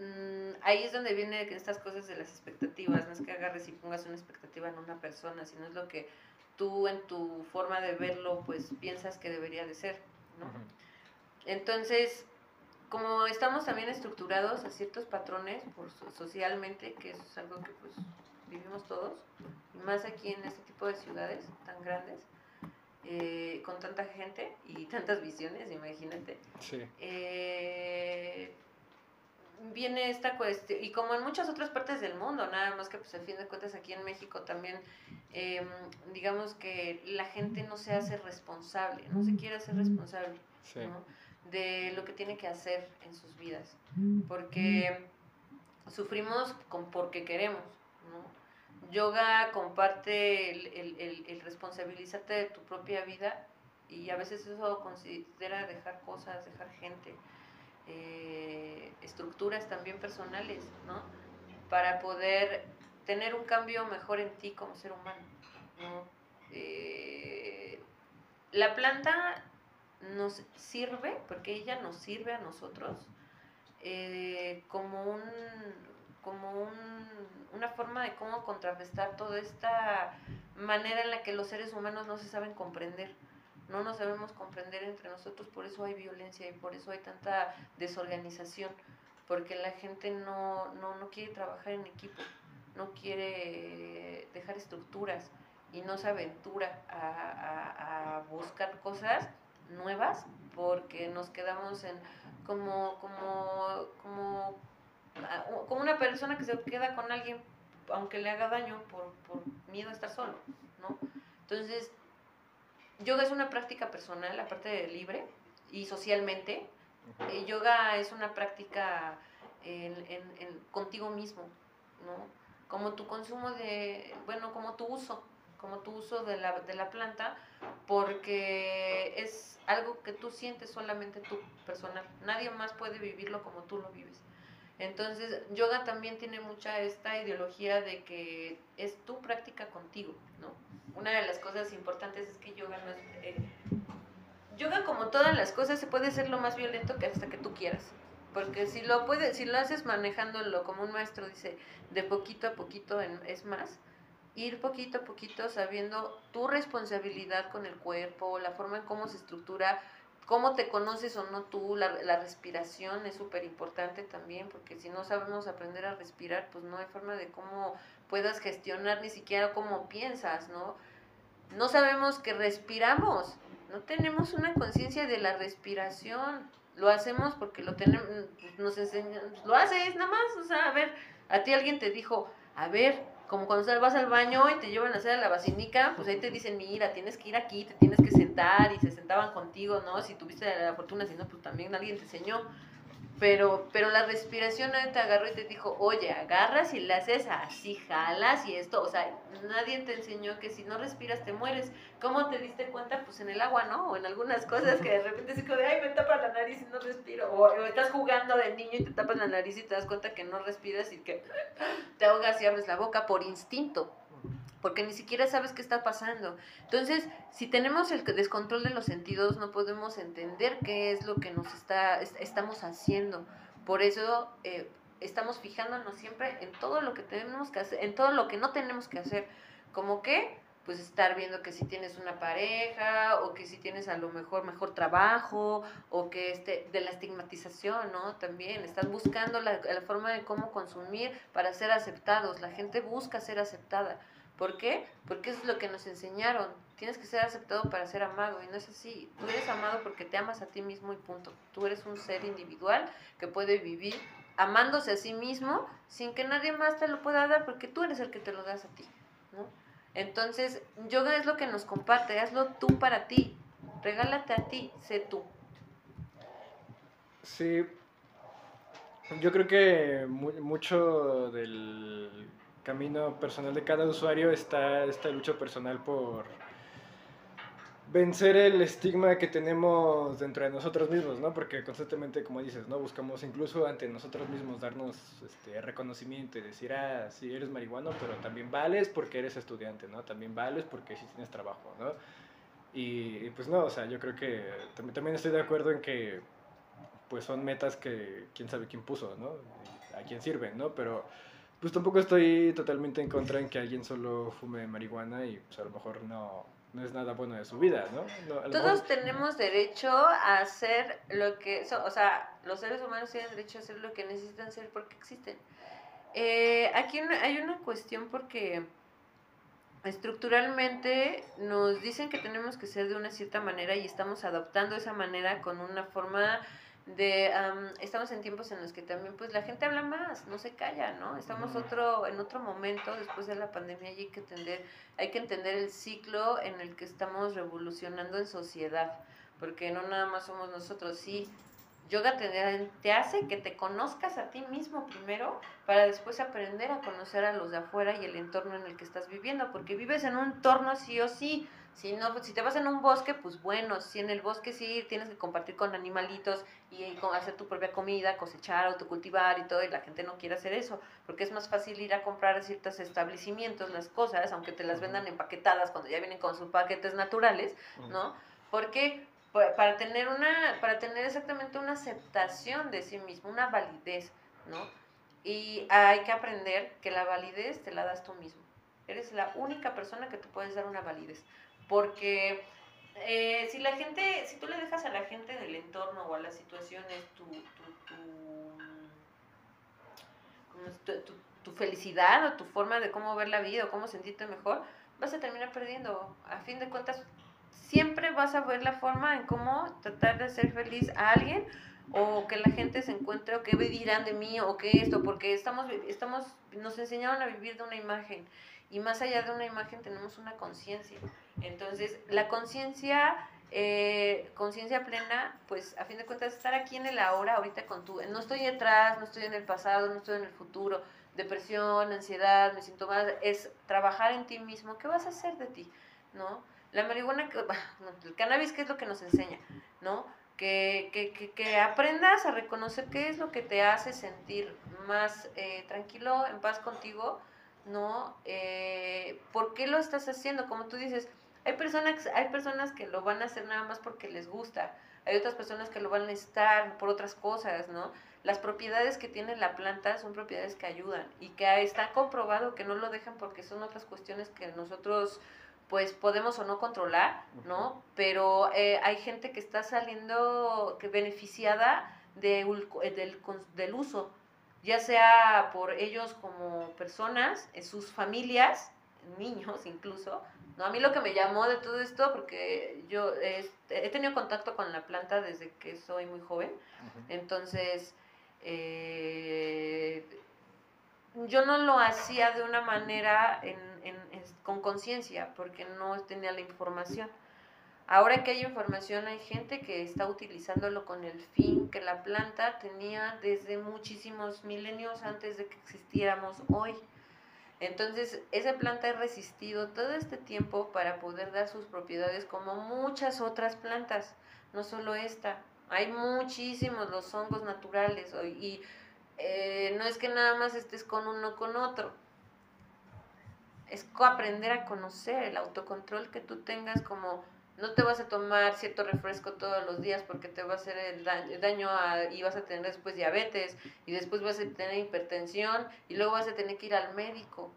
mm, ahí es donde vienen estas cosas de las expectativas, no es que agarres y pongas una expectativa en una persona, sino es lo que tú en tu forma de verlo pues piensas que debería de ser, ¿no? Entonces, como estamos también estructurados a ciertos patrones por, socialmente, que eso es algo que pues vivimos todos, y más aquí en este tipo de ciudades tan grandes, eh, con tanta gente y tantas visiones, imagínate. Sí. Eh, viene esta cuestión, y como en muchas otras partes del mundo, nada más que pues a fin de cuentas aquí en México también, eh, digamos que la gente no se hace responsable, no se quiere hacer responsable sí. ¿no? de lo que tiene que hacer en sus vidas, porque sufrimos con, porque queremos, ¿no? yoga comparte el, el, el, responsabilizarte de tu propia vida y a veces eso considera dejar cosas, dejar gente. eh, estructuras también personales, ¿no? Para poder tener un cambio mejor en ti como ser humano, ¿no? Eh, la planta nos sirve, porque ella nos sirve a nosotros, eh, como un como un, una forma de cómo contrarrestar toda esta manera en la que los seres humanos no se saben comprender. No nos sabemos comprender entre nosotros, por eso hay violencia y por eso hay tanta desorganización, porque la gente no, no, no quiere trabajar en equipo, no quiere dejar estructuras y no se aventura a, a buscar cosas nuevas porque nos quedamos en como, como, como como una persona que se queda con alguien aunque le haga daño por, por miedo a estar solo, ¿no? Entonces, yoga es una práctica personal, aparte de libre y socialmente. Eh, yoga es una práctica en, en, contigo mismo, ¿no? Como tu consumo de, bueno, como tu uso, como tu uso de la, de la planta, porque es algo que tú sientes solamente tú, personal. Nadie más puede vivirlo como tú lo vives. Entonces, yoga también tiene mucha esta ideología de que es tu práctica contigo, ¿no? Una de las cosas importantes es que yoga no. Eh, yoga, como todas las cosas, se puede ser lo más violento que hasta que tú quieras. Porque si lo, puedes, si lo haces manejándolo como un maestro dice, de poquito a poquito es más, ir poquito a poquito sabiendo tu responsabilidad con el cuerpo, la forma en cómo se estructura cómo te conoces o no tú, la, respiración es súper importante también, porque si no sabemos aprender a respirar, pues no hay forma de cómo puedas gestionar ni siquiera cómo piensas, ¿no? No sabemos que respiramos, no tenemos una conciencia de la respiración, lo hacemos porque lo tenemos, nos enseñan, lo haces nada más, o sea, a ver, a ti alguien te dijo, a ver, como cuando vas al baño y te llevan a hacer la vacinica, pues ahí te dicen, mira, tienes que ir aquí, te tienes que sentar, y se sentaban contigo, ¿no? Si tuviste la fortuna, si no, pues también alguien te enseñó. Pero, pero la respiración nadie te agarró y te dijo, oye, agarras y le haces así, jalas y esto. O sea, nadie te enseñó que si no respiras te mueres. ¿Cómo te diste cuenta? Pues en el agua, ¿no? O en algunas cosas que de repente se de, ay, me tapa la nariz y no respiro. O, o, estás jugando de niño y te tapas la nariz y te das cuenta que no respiras y que te ahogas y abres la boca por instinto porque ni siquiera sabes qué está pasando. Entonces, si tenemos el descontrol de los sentidos, no podemos entender qué es lo que nos está, estamos haciendo. Por eso eh, estamos fijándonos siempre en todo lo que tenemos que hacer, en todo lo que no tenemos que hacer. Como que, pues estar viendo que si tienes una pareja, o que si tienes a lo mejor mejor trabajo, o que este, de la estigmatización, ¿no? También, estás buscando la, la forma de cómo consumir para ser aceptados. La gente busca ser aceptada ¿Por qué? Porque eso es lo que nos enseñaron. Tienes que ser aceptado para ser amado y no es así. Tú eres amado porque te amas a ti mismo y punto. Tú eres un ser individual que puede vivir amándose a sí mismo sin que nadie más te lo pueda dar porque tú eres el que te lo das a ti. ¿no? Entonces, yoga es lo que nos comparte, hazlo tú para ti, regálate a ti, sé tú. Sí, yo creo que mucho del camino personal de cada usuario está esta lucha personal por vencer el estigma que tenemos dentro de nosotros mismos, ¿no? Porque constantemente, como dices, ¿no? Buscamos incluso ante nosotros mismos darnos este, reconocimiento y decir, ah, sí, eres marihuano, pero también vales porque eres estudiante, ¿no? También vales porque sí tienes trabajo, ¿no? Y, pues no, o sea, yo creo que también, también estoy de acuerdo en que pues son metas que quién sabe quién puso, ¿no? A quién sirven, ¿no? Pero pues tampoco estoy totalmente en contra en que alguien solo fume marihuana y pues a lo mejor no, no es nada bueno de su vida, ¿no? Todos tenemos derecho a hacer lo que, o sea, los seres humanos tienen derecho a hacer lo que necesitan hacer porque existen. Eh, aquí hay una cuestión porque estructuralmente nos dicen que tenemos que ser de una cierta manera y estamos adoptando esa manera con una forma de estamos en tiempos en los que también pues la gente habla más, no se calla, ¿no? Estamos otro en otro momento después de la pandemia y hay que entender hay que entender el ciclo en el que estamos revolucionando en sociedad, porque no nada más somos nosotros, sí. Yoga te, te hace que te conozcas a ti mismo primero para después aprender a conocer a los de afuera y el entorno en el que estás viviendo, porque vives en un entorno sí o sí, Si no, pues, si te vas en un bosque, pues bueno, si en el bosque sí tienes que compartir con animalitos y, hacer tu propia comida, cosechar, autocultivar y todo, y la gente no quiere hacer eso, porque es más fácil ir a comprar a ciertos establecimientos las cosas, aunque te las vendan empaquetadas cuando ya vienen con sus paquetes naturales, ¿no? Porque para tener una para tener exactamente una aceptación de sí mismo, una validez, ¿no? Y hay que aprender que la validez te la das tú mismo. Eres la única persona que te puedes dar una validez. Porque eh, si la gente, si tú le dejas a la gente del entorno o a las situaciones tu, tu, tu, felicidad o tu forma de cómo ver la vida o cómo sentirte mejor, vas a terminar perdiendo. A fin de cuentas, siempre vas a ver la forma en cómo tratar de hacer feliz a alguien o que la gente se encuentre o qué dirán de mí o qué esto, porque estamos, estamos, nos enseñaron a vivir de una imagen y más allá de una imagen tenemos una conciencia. Entonces, la conciencia, eh, conciencia plena, pues a fin de cuentas estar aquí en el ahora, ahorita con tu, no estoy atrás, no estoy en el pasado, no estoy en el futuro, depresión, ansiedad, me siento mal, es trabajar en ti mismo, ¿qué vas a hacer de ti? ¿No? La marihuana, el cannabis, ¿qué es lo que nos enseña? ¿No? Que, que, que, aprendas a reconocer qué es lo que te hace sentir más eh, tranquilo, en paz contigo, ¿no? Eh, ¿Por qué lo estás haciendo? Como tú dices, hay personas, hay personas que lo van a hacer nada más porque les gusta, hay otras personas que lo van a necesitar por otras cosas, ¿no? Las propiedades que tiene la planta son propiedades que ayudan y que está comprobado que no lo dejan porque son otras cuestiones que nosotros pues podemos o no controlar, ¿no? Pero eh, hay gente que está saliendo que beneficiada de, del, del uso ya sea por ellos como personas, en sus familias, niños incluso. ¿No? A mí lo que me llamó de todo esto, porque yo he tenido contacto con la planta desde que soy muy joven, entonces eh, yo no lo hacía de una manera con conciencia, porque no tenía la información. Ahora que hay información, hay gente que está utilizándolo con el fin que la planta tenía desde muchísimos milenios antes de que existiéramos hoy. Entonces, esa planta ha resistido todo este tiempo para poder dar sus propiedades como muchas otras plantas, no solo esta. Hay muchísimos los hongos naturales y eh, no es que nada más estés con uno con otro. Es aprender a conocer el autocontrol que tú tengas como no te vas a tomar cierto refresco todos los días porque te va a hacer el daño, y vas a tener después diabetes y después vas a tener hipertensión y luego vas a tener que ir al médico.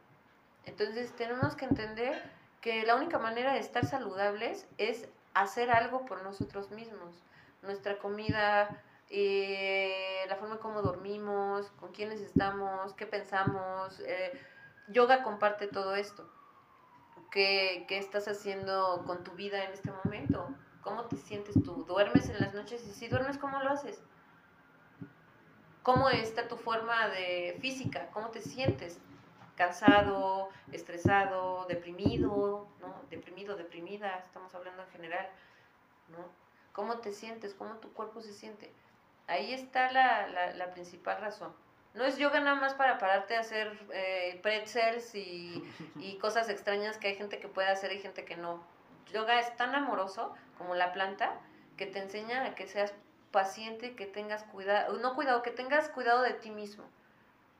Entonces tenemos que entender que la única manera de estar saludables es hacer algo por nosotros mismos. Nuestra comida, eh, la forma como dormimos, con quiénes estamos, qué pensamos. Eh, yoga comparte todo esto. ¿Qué, estás haciendo con tu vida en este momento? ¿Cómo te sientes tú? ¿Duermes en las noches? Y si duermes, ¿cómo lo haces? ¿Cómo está tu forma de física? ¿Cómo te sientes? ¿Cansado, estresado, deprimido? ¿no? Deprimido, deprimida, estamos hablando en general. ¿no? ¿Cómo te sientes? ¿Cómo tu cuerpo se siente? Ahí está la, la principal razón. No es yoga nada más para pararte a hacer eh, pretzels y, y, cosas extrañas que hay gente que puede hacer y gente que no. Yoga es tan amoroso como la planta que te enseña a que seas paciente, que tengas cuidado, no cuidado, que tengas cuidado de ti mismo,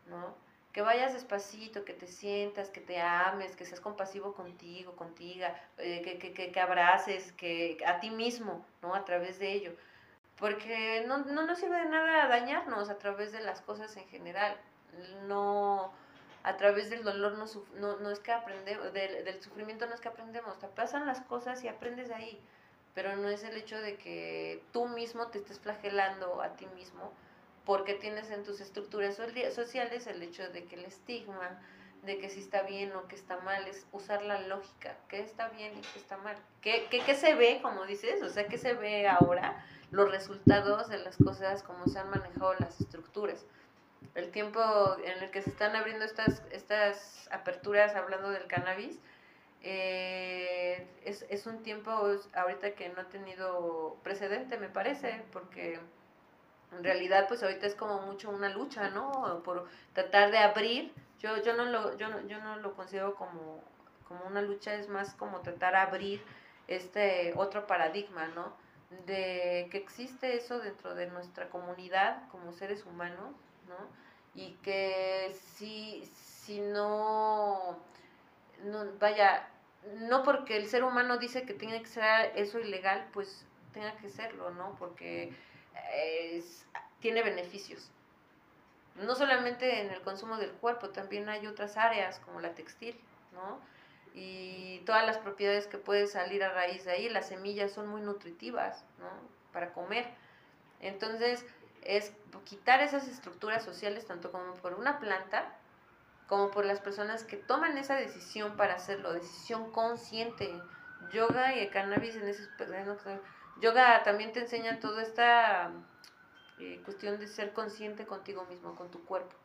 ¿no? Que vayas despacito, que te sientas, que te ames, que seas compasivo contigo, contigo, eh, que, que, que, que abraces, que a ti mismo, ¿no? A través de ello porque no, no nos sirve de nada dañarnos a través de las cosas en general. No, a través del dolor no, no, no es que aprendemos, del, del, sufrimiento no es que aprendemos, te pasan las cosas y aprendes de ahí, pero no es el hecho de que tú mismo te estés flagelando a ti mismo porque tienes en tus estructuras sociales el hecho de que el estigma, de que si está bien o que está mal, es usar la lógica, qué está bien y qué está mal, qué, qué, qué se ve, como dices, o sea, qué se ve ahora los resultados de las cosas, como se han manejado las estructuras. El tiempo en el que se están abriendo estas, estas aperturas hablando del cannabis, eh, es, es, un tiempo ahorita que no ha tenido precedente, me parece, porque en realidad pues ahorita es como mucho una lucha, ¿no? Por tratar de abrir. Yo, yo, no, lo, yo, yo no lo considero como, como una lucha, es más como tratar de abrir este otro paradigma, ¿no? De que existe eso dentro de nuestra comunidad como seres humanos, ¿no? Y que si, si no, no, vaya, no porque el ser humano dice que tiene que ser eso ilegal, pues tenga que serlo, ¿no? Porque tiene beneficios. No solamente en el consumo del cuerpo, también hay otras áreas como la textil, ¿no? Y todas las propiedades que pueden salir a raíz de ahí, las semillas son muy nutritivas, ¿no? Para comer. Entonces, es quitar esas estructuras sociales, tanto como por una planta, como por las personas que toman esa decisión para hacerlo, decisión consciente. Yoga y el cannabis en ese yoga también te enseña toda esta eh, cuestión de ser consciente contigo mismo, con tu cuerpo,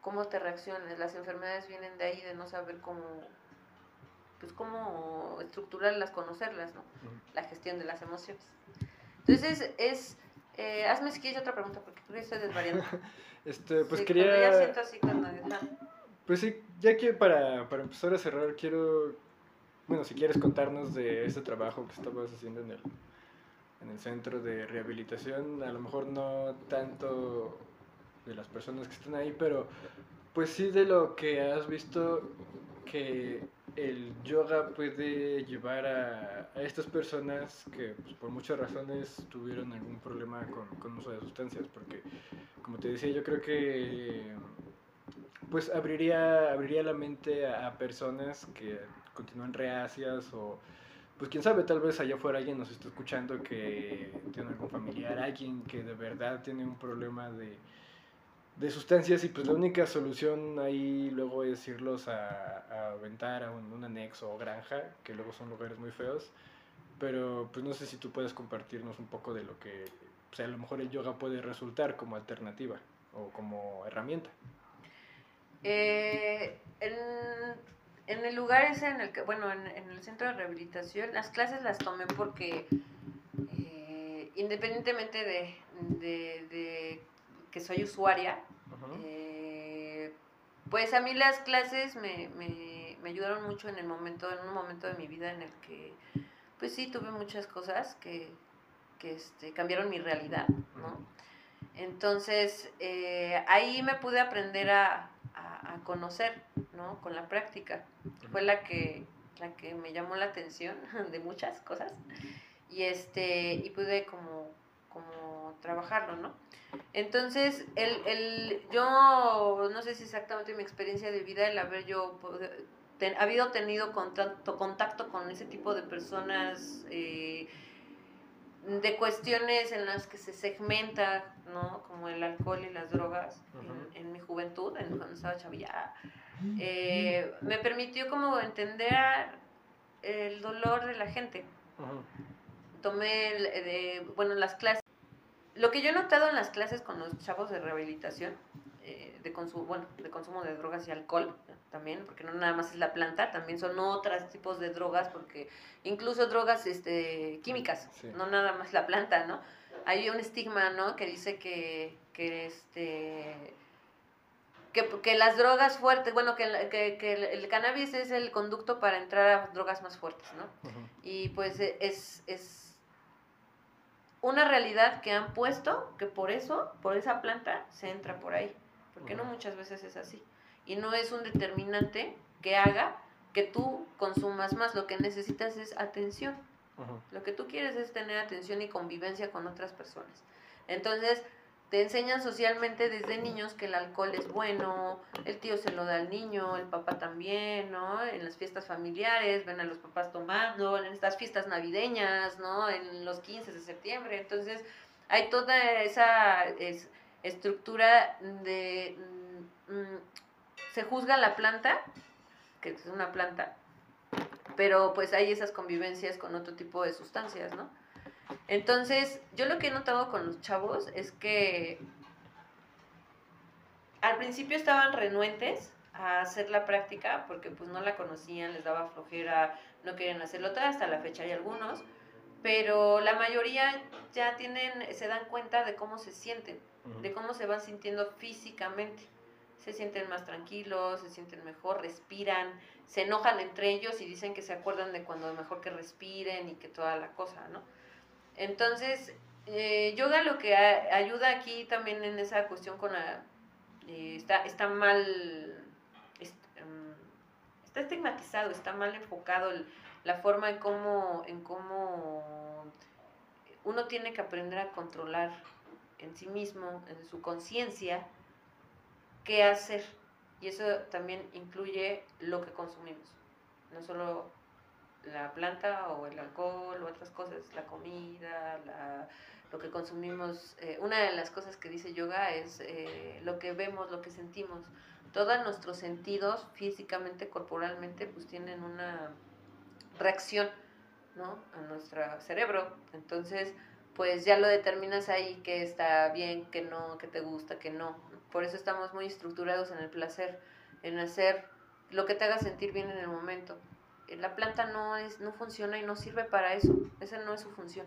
cómo te reaccionas. Las enfermedades vienen de ahí, de no saber cómo, pues cómo estructurarlas, conocerlas, ¿no? La gestión de las emociones. Entonces es, eh, hazme si quieres otra pregunta, porque creo que estoy desvariando. este, pues quería... Ya siento así cuando... Pues sí, ya que para, para empezar a cerrar, quiero, bueno, si quieres contarnos de este trabajo que estabas haciendo en el en el centro de rehabilitación, a lo mejor no tanto de las personas que están ahí, pero pues sí de lo que has visto que el yoga puede llevar a, a estas personas que pues, por muchas razones tuvieron algún problema con, con uso de sustancias, porque como te decía, yo creo que pues abriría, abriría la mente a, a personas que continúan reacias o pues quién sabe, tal vez allá afuera alguien nos está escuchando que tiene algún familiar, alguien que de verdad tiene un problema de, de sustancias y pues la única solución ahí luego es irlos a, a aventar a un, anexo o granja, que luego son lugares muy feos. Pero pues no sé si tú puedes compartirnos un poco de lo que o sea, a lo mejor el yoga puede resultar como alternativa o como herramienta. Eh, en el lugar ese en el que, bueno, en, el centro de rehabilitación, las clases las tomé porque eh, independientemente de, que soy usuaria, eh, pues a mí las clases me, ayudaron mucho en el momento, en un momento de mi vida en el que, pues sí, tuve muchas cosas que, este, cambiaron mi realidad, ¿no? Entonces, eh, ahí me pude aprender a, a, conocer, ¿no? Con la práctica. Fue la que, la que me llamó la atención de muchas cosas y, este, y pude como, como trabajarlo, ¿no? Entonces, el, el, yo no sé si exactamente mi experiencia de vida, el haber yo habido tenido contacto, contacto con ese tipo de personas, eh, de cuestiones en las que se segmenta, ¿no? Como el alcohol y las drogas en, mi juventud, en, cuando estaba chavilla, eh, me permitió como entender el dolor de la gente. Tomé, de, bueno, las clases. Lo que yo he notado en las clases con los chavos de rehabilitación, eh, de, consumo, bueno, de consumo de drogas y alcohol, también, porque no nada más es la planta, también son otros tipos de drogas, porque incluso drogas este, químicas, no nada más la planta, ¿no? Hay un estigma, ¿no? Que dice que, que este... Que, que, las drogas fuertes, bueno, que, que, que, el cannabis es el conducto para entrar a drogas más fuertes, ¿no? Y pues e, es, es una realidad que han puesto que por eso, por esa planta, se entra por ahí, porque no muchas veces es así y no es un determinante que haga que tú consumas más. Lo que necesitas es atención. Lo que tú quieres es tener atención y convivencia con otras personas. Entonces, te enseñan socialmente desde niños que el alcohol es bueno, el tío se lo da al niño, el papá también, ¿no? En las fiestas familiares, ven a los papás tomando, en estas fiestas navideñas, ¿no? En los 15 de septiembre. Entonces, hay toda esa estructura de... Mm, se juzga la planta, que es una planta, pero pues hay esas convivencias con otro tipo de sustancias, ¿no? Entonces, yo lo que he notado con los chavos es que al principio estaban renuentes a hacer la práctica porque pues no la conocían, les daba flojera, no querían hacerlo. Hasta la fecha hay algunos, pero la mayoría ya tienen, se dan cuenta de cómo se sienten, de cómo se van sintiendo físicamente. Se sienten más tranquilos, se sienten mejor, respiran, se enojan entre ellos y dicen que se acuerdan de cuando mejor que respiren y que toda la cosa, ¿no? Entonces, eh, yoga lo que ayuda aquí también en esa cuestión con la... Eh, está, está mal... Em, está estigmatizado, está mal enfocado la forma en cómo, en cómo uno tiene que aprender a controlar en sí mismo, en su conciencia, qué hacer. Y eso también incluye lo que consumimos. No solo la planta o el alcohol o otras cosas, la comida, lo que consumimos. Eh, una de las cosas que dice yoga es eh, lo que vemos, lo que sentimos. Todos nuestros sentidos, físicamente, corporalmente, pues tienen una reacción ¿no? a nuestro cerebro. Entonces, pues ya lo determinas ahí que está bien, que no, que te gusta, que no. Por eso estamos muy estructurados en el placer, en hacer lo que te haga sentir bien en el momento. La planta no, es, no funciona y no sirve para eso. Esa no es su función.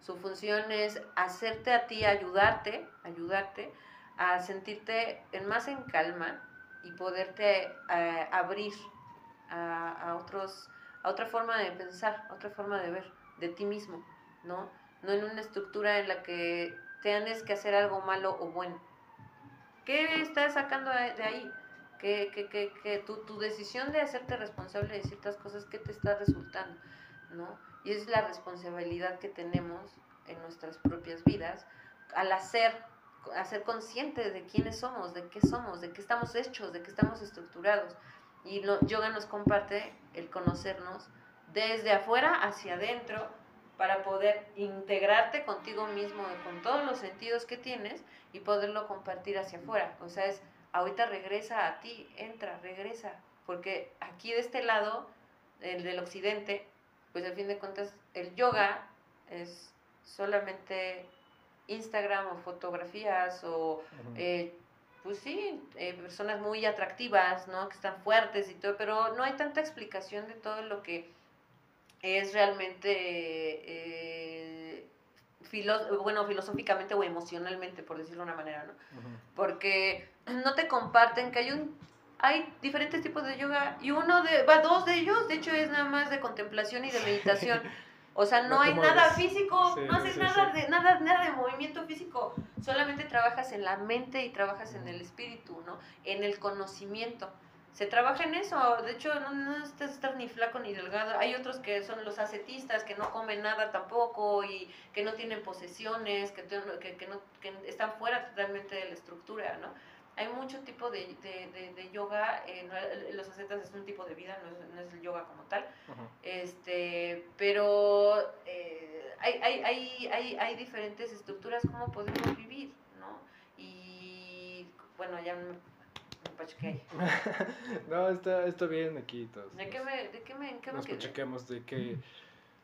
Su función es hacerte a ti, ayudarte, ayudarte a sentirte en más en calma y poderte eh, abrir a, a, otros, a otra forma de pensar, a otra forma de ver de ti mismo, ¿no? No en una estructura en la que tienes que hacer algo malo o bueno. ¿Qué estás sacando de ahí? Que, que, que, que tu, tu, decisión de hacerte responsable de ciertas cosas, ¿qué te está resultando? ¿No? Y es la responsabilidad que tenemos en nuestras propias vidas al hacer, hacer consciente de quiénes somos, de qué somos, de qué estamos hechos, de qué estamos estructurados. Y lo, yoga nos comparte el conocernos desde afuera hacia adentro para poder integrarte contigo mismo, con todos los sentidos que tienes y poderlo compartir hacia afuera. O sea, es, ahorita regresa a ti, entra, regresa, porque aquí de este lado, el del occidente, pues al fin de cuentas, el yoga es solamente Instagram o fotografías o, eh, pues sí, eh, personas muy atractivas, ¿no? Que están fuertes y todo, pero no hay tanta explicación de todo lo que es realmente, eh, bueno, filosóficamente o emocionalmente, por decirlo de una manera, ¿no? Porque no te comparten que hay un hay diferentes tipos de yoga y uno de, va, dos de ellos, de hecho es nada más de contemplación y de meditación. O sea, no, hay nada físico, no haces nada, De, nada, nada de movimiento físico, solamente trabajas en la mente y trabajas en el espíritu, ¿no? En el conocimiento se trabaja en eso. De hecho, no, no necesitas estar ni flaco ni delgado. Hay otros que son los ascetistas, que no comen nada tampoco y que no tienen posesiones, que, que, que, no, que están fuera totalmente de la estructura, ¿no? Hay mucho tipo de, de, de, yoga, eh, los ascetas es un tipo de vida, no es, no es el yoga como tal, este, pero eh, hay, hay, hay, hay, hay diferentes estructuras como podemos vivir, ¿no? Y bueno, ya me no, está, está bien aquí todos. ¿De qué me, de qué me, qué nos de que,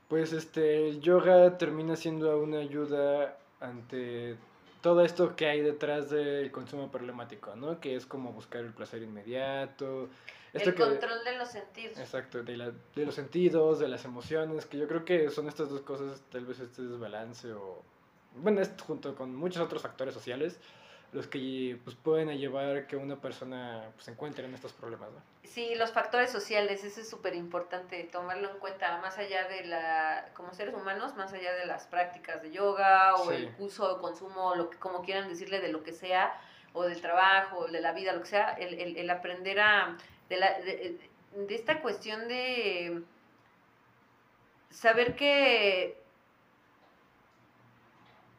pues, este, el yoga termina siendo una ayuda ante todo esto que hay detrás del consumo problemático, ¿no? Que es como buscar el placer inmediato. el control de los sentidos. Exacto, de, la, de los sentidos, de las emociones, que yo creo que son estas dos cosas, tal vez este desbalance o... Bueno, es junto con muchos otros factores sociales, los que pues, pueden llevar que una persona pues, se encuentre en estos problemas. ¿no? Sí, los factores sociales, eso es súper importante tomarlo en cuenta, más allá de la, como seres humanos, más allá de las prácticas de yoga o el uso o consumo, lo que, como quieran decirle, de lo que sea, o del trabajo, de la vida, lo que sea, el, el, el aprender a, de, la, de, de esta cuestión de saber que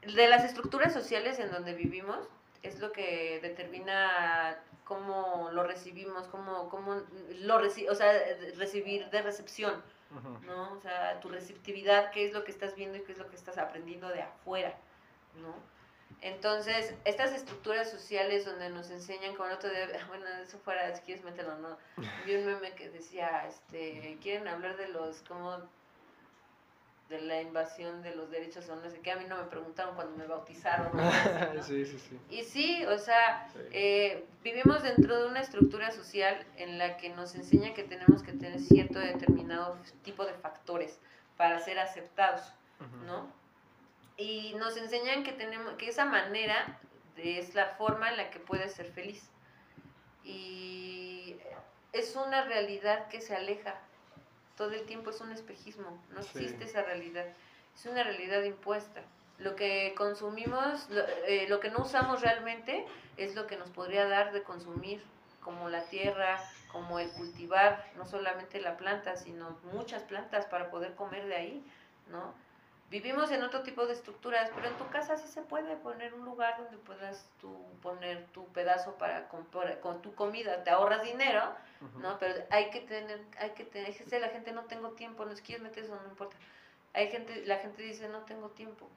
de las estructuras sociales en donde vivimos, es lo que determina cómo lo recibimos, cómo, cómo lo reci o sea, recibir de recepción, ¿no? O sea, tu receptividad, qué es lo que estás viendo y qué es lo que estás aprendiendo de afuera, ¿no? Entonces, estas estructuras sociales donde nos enseñan con otro de, bueno, eso fuera, si quieres mételo, ¿no? Vi un meme que decía, este, quieren hablar de los, cómo de la invasión de los derechos o no sé qué, a mí no me preguntaron cuando me bautizaron. sí, sí, sí. Y sí, o sea, eh, vivimos dentro de una estructura social en la que nos enseña que tenemos que tener cierto determinado tipo de factores para ser aceptados, ¿no? Y nos enseñan que tenemos que esa manera es la forma en la que puedes ser feliz. y es una realidad que se aleja. Todo el tiempo es un espejismo, no existe esa realidad. Es una realidad impuesta. Lo que consumimos, lo, eh, lo que no usamos realmente es lo que nos podría dar de consumir, como la tierra, como el cultivar, no solamente la planta, sino muchas plantas para poder comer de ahí, ¿no? Vivimos en otro tipo de estructuras, pero en tu casa sí se puede poner un lugar donde puedas tú poner tu pedazo para comprar con tu comida, te ahorras dinero, ¿no? Pero hay que tener, hay que tener, que la gente no tengo tiempo, no es quieres meter eso, no importa. Hay gente, la gente dice no tengo tiempo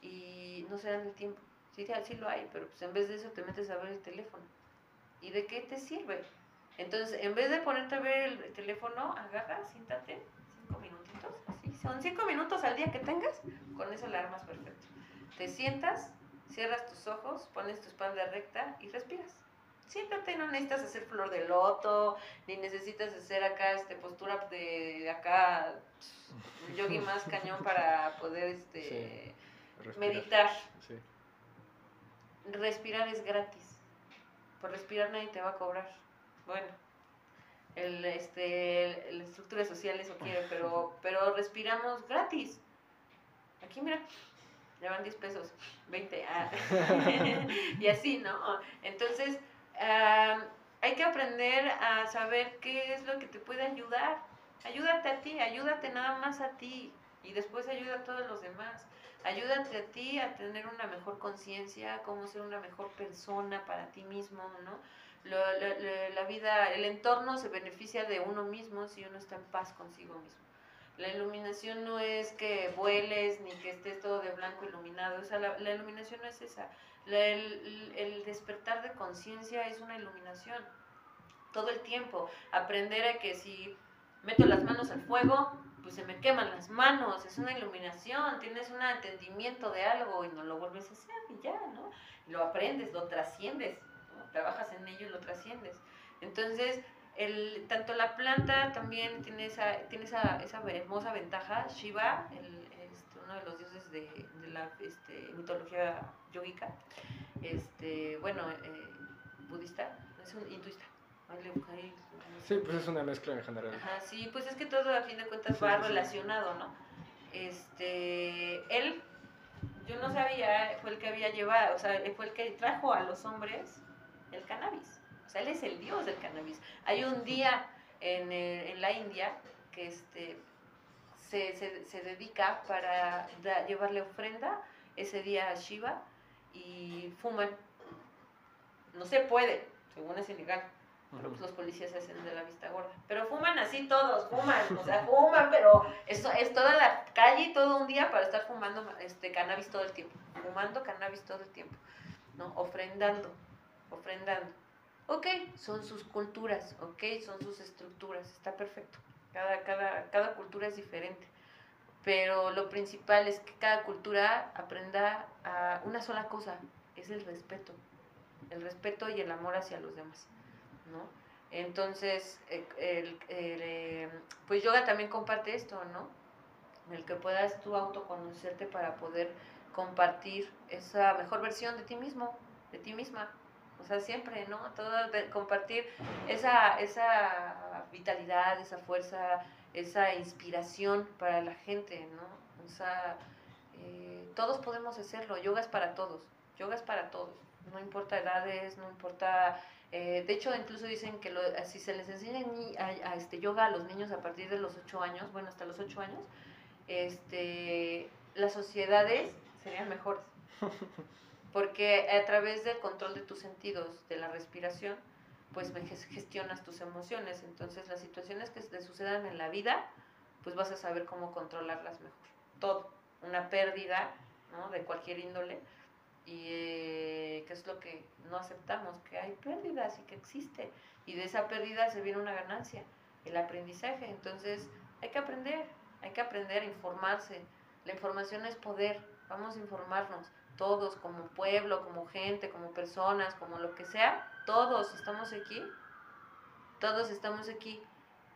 y no se dan el tiempo. Sí, sí lo hay, pero pues en vez de eso te metes a ver el teléfono. ¿Y de qué te sirve? Entonces, en vez de ponerte a ver el teléfono, agarra, siéntate. Son cinco minutos al día que tengas, con eso la armas perfecto. Te sientas, cierras tus ojos, pones tu espalda recta y respiras. Siéntate, no necesitas hacer flor de loto, ni necesitas hacer acá este postura de acá yogi más cañón para poder este meditar. Respirar es gratis. Por respirar nadie te va a cobrar bueno, el, este, la estructura social eso quiere, pero, pero respiramos gratis. Aquí, mira, llevan 10 pesos, 20, ah. y así, ¿no? Entonces, hay que aprender a saber qué es lo que te puede ayudar. Ayúdate a ti, ayúdate nada más a ti y después ayuda a todos los demás. Ayúdate a ti a tener una mejor conciencia, cómo ser una mejor persona para ti mismo, ¿no? La vida, el entorno se beneficia de uno mismo si uno está en paz consigo mismo. La iluminación no es que vueles ni que estés todo de blanco iluminado, o sea, la, iluminación no es esa. el, el despertar de conciencia es una iluminación todo el tiempo. Aprender a que si meto las manos al fuego, pues se me queman las manos, es una iluminación, tienes un entendimiento de algo y no lo vuelves a hacer y ya, ¿no? Lo aprendes, lo trasciendes trabajas en ello y lo trasciendes. Entonces, el, tanto la planta también tiene esa, tiene esa, esa hermosa ventaja. Shiva, el, este, uno de los dioses de, de la este, mitología yogica, este, bueno, eh, budista, es un hinduista. Sí, pues es una mezcla en general. Ajá, sí, pues es que todo a fin de cuentas va relacionado, ¿no? Este, él, yo no sabía, fue el que había llevado, o sea, fue el que trajo a los hombres el cannabis. O sea, él es el dios del cannabis. Hay un día en, en la India que este, se, se, se dedica para llevarle ofrenda ese día a Shiva y fuman. No se puede, según es ilegal. Pero pues los policías se hacen de la vista gorda. Pero fuman así todos, fuman, o sea, fuman, pero eso es toda la calle todo un día para estar fumando este cannabis todo el tiempo. Fumando cannabis todo el tiempo, ¿no? Ofrendando ofrendando. Ok, son sus culturas, ok, son sus estructuras, está perfecto. Cada, cada, cada cultura es diferente. Pero lo principal es que cada cultura aprenda a una sola cosa, es el respeto. El respeto y el amor hacia los demás, ¿no? Entonces, eh, el, eh, pues yoga también comparte esto, ¿no? El que puedas tú autoconocerte para poder compartir esa mejor versión de ti mismo, de ti misma. O sea, siempre, ¿no? Todo compartir esa, esa vitalidad, esa fuerza, esa inspiración para la gente, ¿no? O sea, eh, todos podemos hacerlo. Yoga es para todos. Yoga es para todos. No importa edades, no importa... Eh, de hecho, incluso dicen que lo, si se les enseña a, a, este yoga a los niños a partir de los 8 años, bueno, hasta los 8 años, este, las sociedades serían mejores. porque a través del control de tus sentidos, de la respiración, pues gestionas tus emociones. Entonces las situaciones que te sucedan en la vida, pues vas a saber cómo controlarlas mejor. Todo, una pérdida ¿no? de cualquier índole, y eh, qué es lo que no aceptamos, que hay pérdidas y que existe. Y de esa pérdida se viene una ganancia, el aprendizaje. Entonces hay que aprender, hay que aprender a informarse. La información es poder, vamos a informarnos todos como pueblo, como gente, como personas, como lo que sea, todos estamos aquí, todos estamos aquí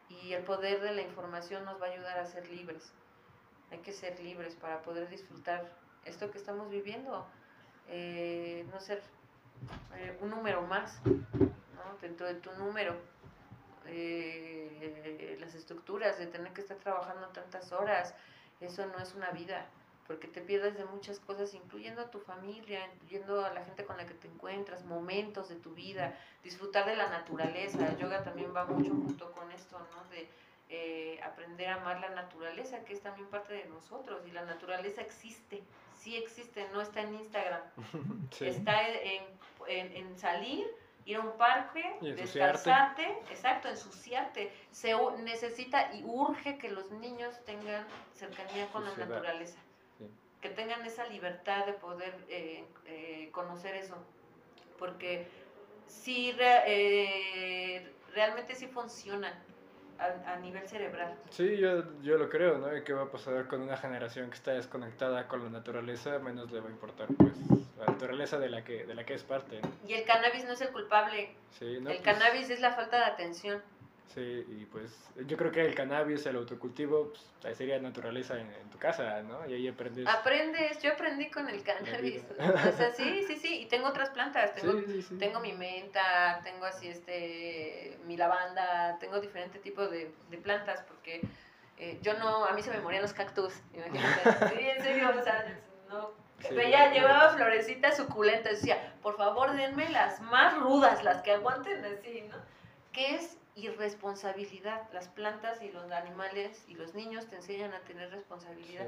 y el poder de la información nos va a ayudar a ser libres. Hay que ser libres para poder disfrutar esto que estamos viviendo, eh, no ser eh, un número más, ¿no? dentro de tu número. Eh, las estructuras de tener que estar trabajando tantas horas, eso no es una vida, porque te pierdes de muchas cosas, incluyendo a tu familia, incluyendo a la gente con la que te encuentras, momentos de tu vida, disfrutar de la naturaleza. El yoga también va mucho junto con esto, ¿no? De eh, aprender a amar la naturaleza, que es también parte de nosotros, y la naturaleza existe, sí existe, no está en Instagram, está en, en, en salir ir a un parque, descansarte, exacto, ensuciarte. Se necesita y urge que los niños tengan cercanía con la naturaleza, que tengan esa libertad de poder eh, eh, conocer eso, porque sí, eh, realmente sí funciona a, nivel cerebral. Sí, yo, yo lo creo, ¿no? ¿Y qué va a pasar con una generación que está desconectada con la naturaleza? Menos le va a importar, pues, la naturaleza de la que, de la que es parte. Y el cannabis no es el culpable. Sí, ¿no? El pues cannabis es la falta de atención. Sí, y pues yo creo que el cannabis, el autocultivo, pues, sería naturaleza en, tu casa, ¿no? Y ahí aprendes. Aprendes, yo aprendí con el cannabis. O sea, sí, sí, sí, y tengo otras plantas. Tengo, tengo mi menta, tengo así este, mi lavanda, tengo diferentes tipos de, de plantas, porque eh, yo no, a mí se me morían los cactus, imagínate. sí, en serio, o sea, no. Veía, llevaba florecitas suculentas, decía, por favor denme las más rudas, las que aguanten así, ¿no? ¿Qué es y responsabilidad. Las plantas y los animales y los niños te enseñan a tener responsabilidad.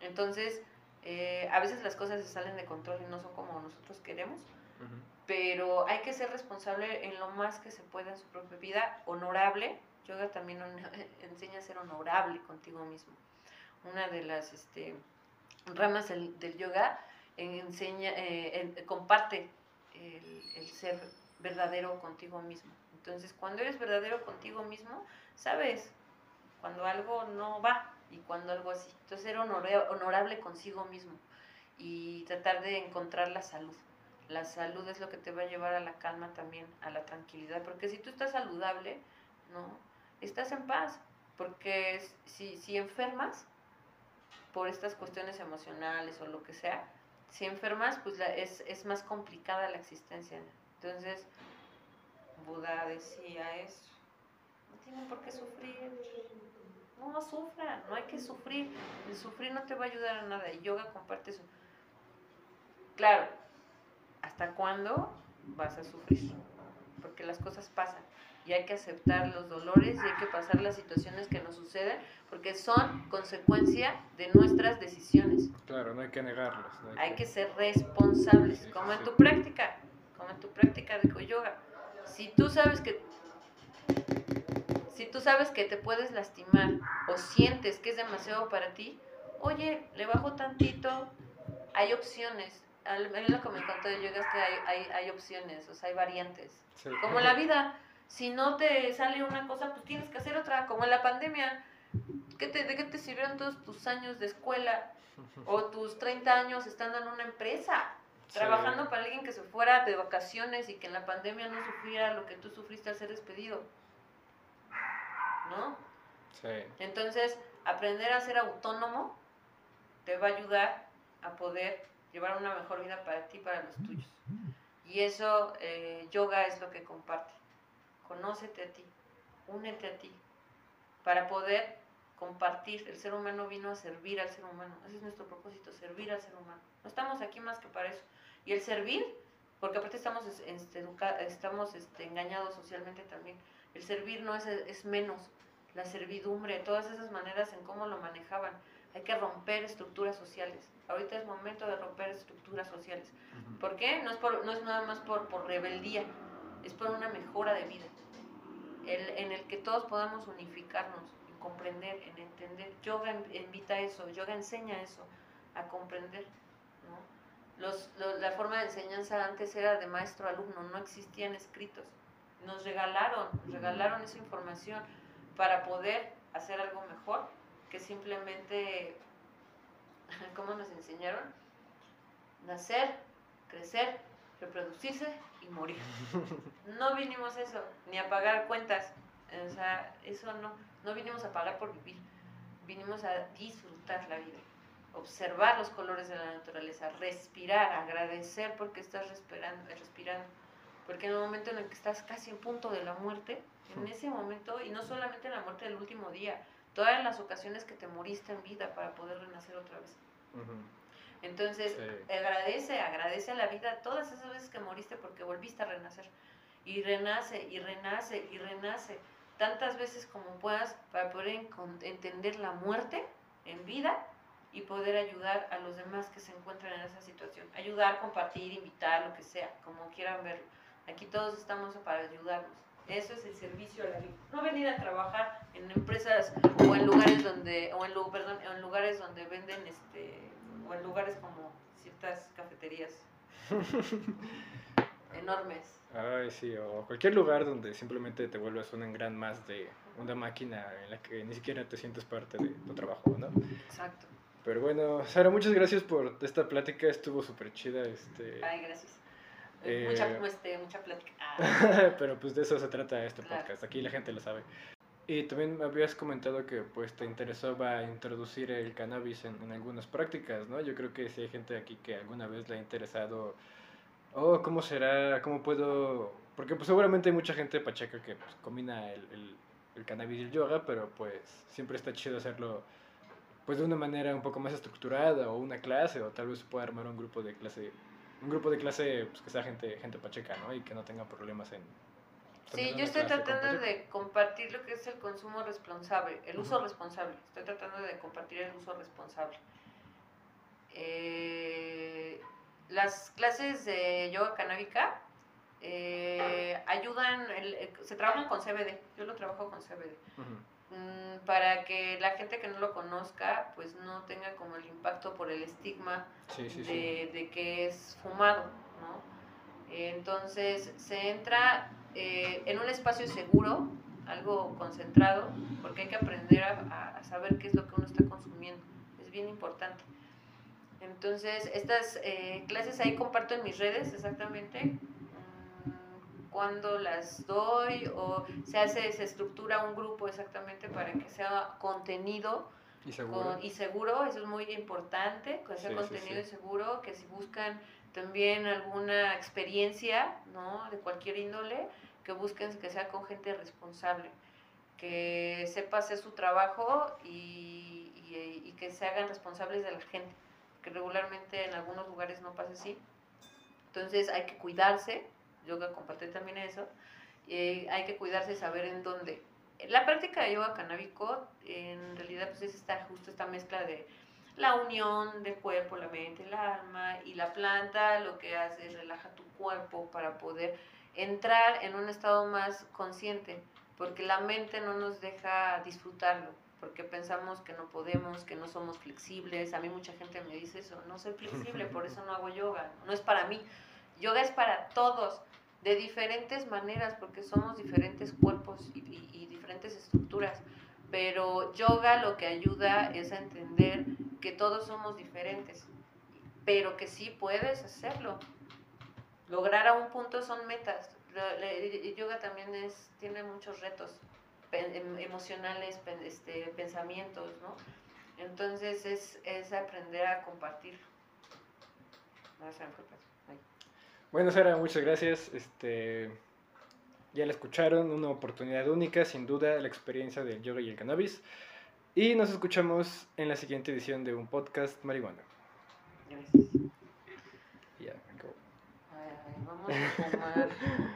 Entonces, eh, a veces las cosas se salen de control y no son como nosotros queremos, pero hay que ser responsable en lo más que se pueda en su propia vida, honorable. Yoga también enseña a ser honorable contigo mismo. Una de las este, ramas del, yoga enseña, eh, comparte el ser verdadero contigo mismo. Entonces, cuando eres verdadero contigo mismo, sabes cuando algo no va y cuando algo así. Entonces, ser honorable consigo mismo y tratar de encontrar la salud. La salud es lo que te va a llevar a la calma también, a la tranquilidad, porque si tú estás saludable, ¿no? Estás en paz, porque si, si enfermas por estas cuestiones emocionales o lo que sea, si enfermas, pues es, es más complicada la existencia. Entonces, Buda decía eso. No tienen por qué sufrir. No, sufran, no hay que sufrir. El sufrir no te va a ayudar a nada. Y yoga comparte eso. Claro, ¿hasta cuándo vas a sufrir? Porque las cosas pasan y hay que aceptar los dolores y hay que pasar las situaciones que nos suceden porque son consecuencia de nuestras decisiones. Claro, no hay que negarlas. hay, que... ser responsables, como en tu práctica, como en tu práctica de yoga si tú sabes que si tú sabes que te puedes lastimar o sientes que es demasiado para ti, oye, le bajo tantito, hay opciones. A mí lo que me contó de yoga es que hay, hay, opciones, o sea, hay variantes. Como en la vida, si no te sale una cosa, pues tienes que hacer otra, como en la pandemia. ¿Qué te, ¿De qué te sirvieron todos tus años de escuela o tus 30 años estando en una empresa? Trabajando para alguien que se fuera de vacaciones y que en la pandemia no sufriera lo que tú sufriste al ser despedido. ¿No? Sí. Entonces, aprender a ser autónomo te va a ayudar a poder llevar una mejor vida para ti y para los tuyos. Y eso, eh, yoga es lo que comparte. Conócete a ti, únete a ti, para poder compartir. El ser humano vino a servir al ser humano. Ese es nuestro propósito, servir al ser humano. No estamos aquí más que para eso. Y el servir, porque aparte estamos, este, estamos este, engañados socialmente también, el servir no es, es menos, la servidumbre, todas esas maneras en cómo lo manejaban. Hay que romper estructuras sociales. Ahorita es momento de romper estructuras sociales. ¿Por qué? No es, por, no es nada más por, por rebeldía, es por una mejora de vida. El, en el que todos podamos unificarnos, comprender, en entender. Yoga invita eso, yoga enseña eso, a comprender. Los, la forma de enseñanza antes era de maestro-alumno, no existían escritos. Nos regalaron, regalaron esa información para poder hacer algo mejor que simplemente, ¿cómo nos enseñaron? Nacer, crecer, reproducirse y morir. No vinimos eso, ni a pagar cuentas. O sea, eso no, no vinimos a pagar por vivir, vinimos a disfrutar la vida observar los colores de la naturaleza, respirar, agradecer porque estás respirando, respirando Porque en el momento en el que estás casi en punto de la muerte, en ese momento, y no solamente en la muerte del último día, todas las ocasiones que te moriste en vida para poder renacer otra vez. Entonces, agradece, agradece a la vida todas esas veces que moriste porque volviste a renacer. Y renace, y renace, y renace. Tantas veces como puedas para poder entender la muerte en vida y poder ayudar a los demás que se encuentran en esa situación. Ayudar, compartir, invitar, lo que sea, como quieran verlo. Aquí todos estamos para ayudarnos. Eso es el servicio a la vida. No venir a trabajar en empresas o en lugares donde, o en, perdón, en lugares donde venden, este, o en lugares como ciertas cafeterías enormes. Ay, sí, o cualquier lugar donde simplemente te vuelvas un gran más de una máquina en la que ni siquiera te sientes parte de tu trabajo, ¿no? Exacto. Pero bueno, Sara, muchas gracias por esta plática, estuvo súper chida. Este... Ay, gracias. Eh, mucha, este, mucha plática. Ah. Pero pues de eso se trata este podcast, aquí la gente lo sabe. Y también me habías comentado que pues te interesaba introducir el cannabis en, en, algunas prácticas, ¿no? Yo creo que si hay gente aquí que alguna vez le ha interesado, oh, ¿cómo será? ¿Cómo puedo...? Porque pues seguramente hay mucha gente pacheca que pues, combina el, el, el cannabis y el yoga, pero pues siempre está chido hacerlo pues de una manera un poco más estructurada o una clase o tal vez se pueda armar un grupo de clase un grupo de clase pues, que sea gente, gente pacheca, ¿no? Y que no tenga problemas en... Sí, yo estoy tratando de compartir lo que es el consumo responsable, el uso responsable. Estoy tratando de compartir el uso responsable. Eh, las clases de yoga canábica eh, ayudan, se trabajan con CBD, yo lo trabajo con CBD. Mm, para que la gente que no lo conozca pues no tenga como el impacto por el estigma de, que es fumado, ¿no? Entonces se entra eh, en un espacio seguro, algo concentrado, porque hay que aprender a, saber qué es lo que uno está consumiendo, es bien importante. Entonces, estas eh, clases ahí comparto en mis redes exactamente. Cuando las doy o se hace, se estructura un grupo exactamente para que sea contenido y seguro, y seguro eso es muy importante, que sea contenido y seguro, que si buscan también alguna experiencia, ¿no? De cualquier índole, que busquen que sea con gente responsable, que sepa hacer su trabajo y, y, y que se hagan responsables de la gente, que regularmente en algunos lugares no pasa así. Entonces hay que cuidarse, yoga comparte también eso, hay que cuidarse y saber en dónde. La práctica de yoga canábico en realidad pues es esta, justo esta mezcla de la unión del cuerpo, la mente, el alma y la planta lo que hace es relaja tu cuerpo para poder entrar en un estado más consciente, porque la mente no nos deja disfrutarlo, porque pensamos que no podemos, que no somos flexibles. A mí mucha gente me dice eso, no soy flexible, por eso no hago yoga, no es para mí. Yoga es para todos de diferentes maneras, porque somos diferentes cuerpos y, diferentes estructuras. Pero yoga lo que ayuda es a entender que todos somos diferentes, pero que sí puedes hacerlo. Lograr a un punto son metas. yoga también es, tiene muchos retos emocionales, este, pensamientos, ¿no? Entonces es, es aprender a compartir. Bueno, Sara, muchas gracias. Este, ya la escucharon, una oportunidad única, sin duda, la experiencia del yoga y el cannabis. Y nos escuchamos en la siguiente edición de un podcast marihuana. Gracias. Ya, yeah, Vamos a fumar.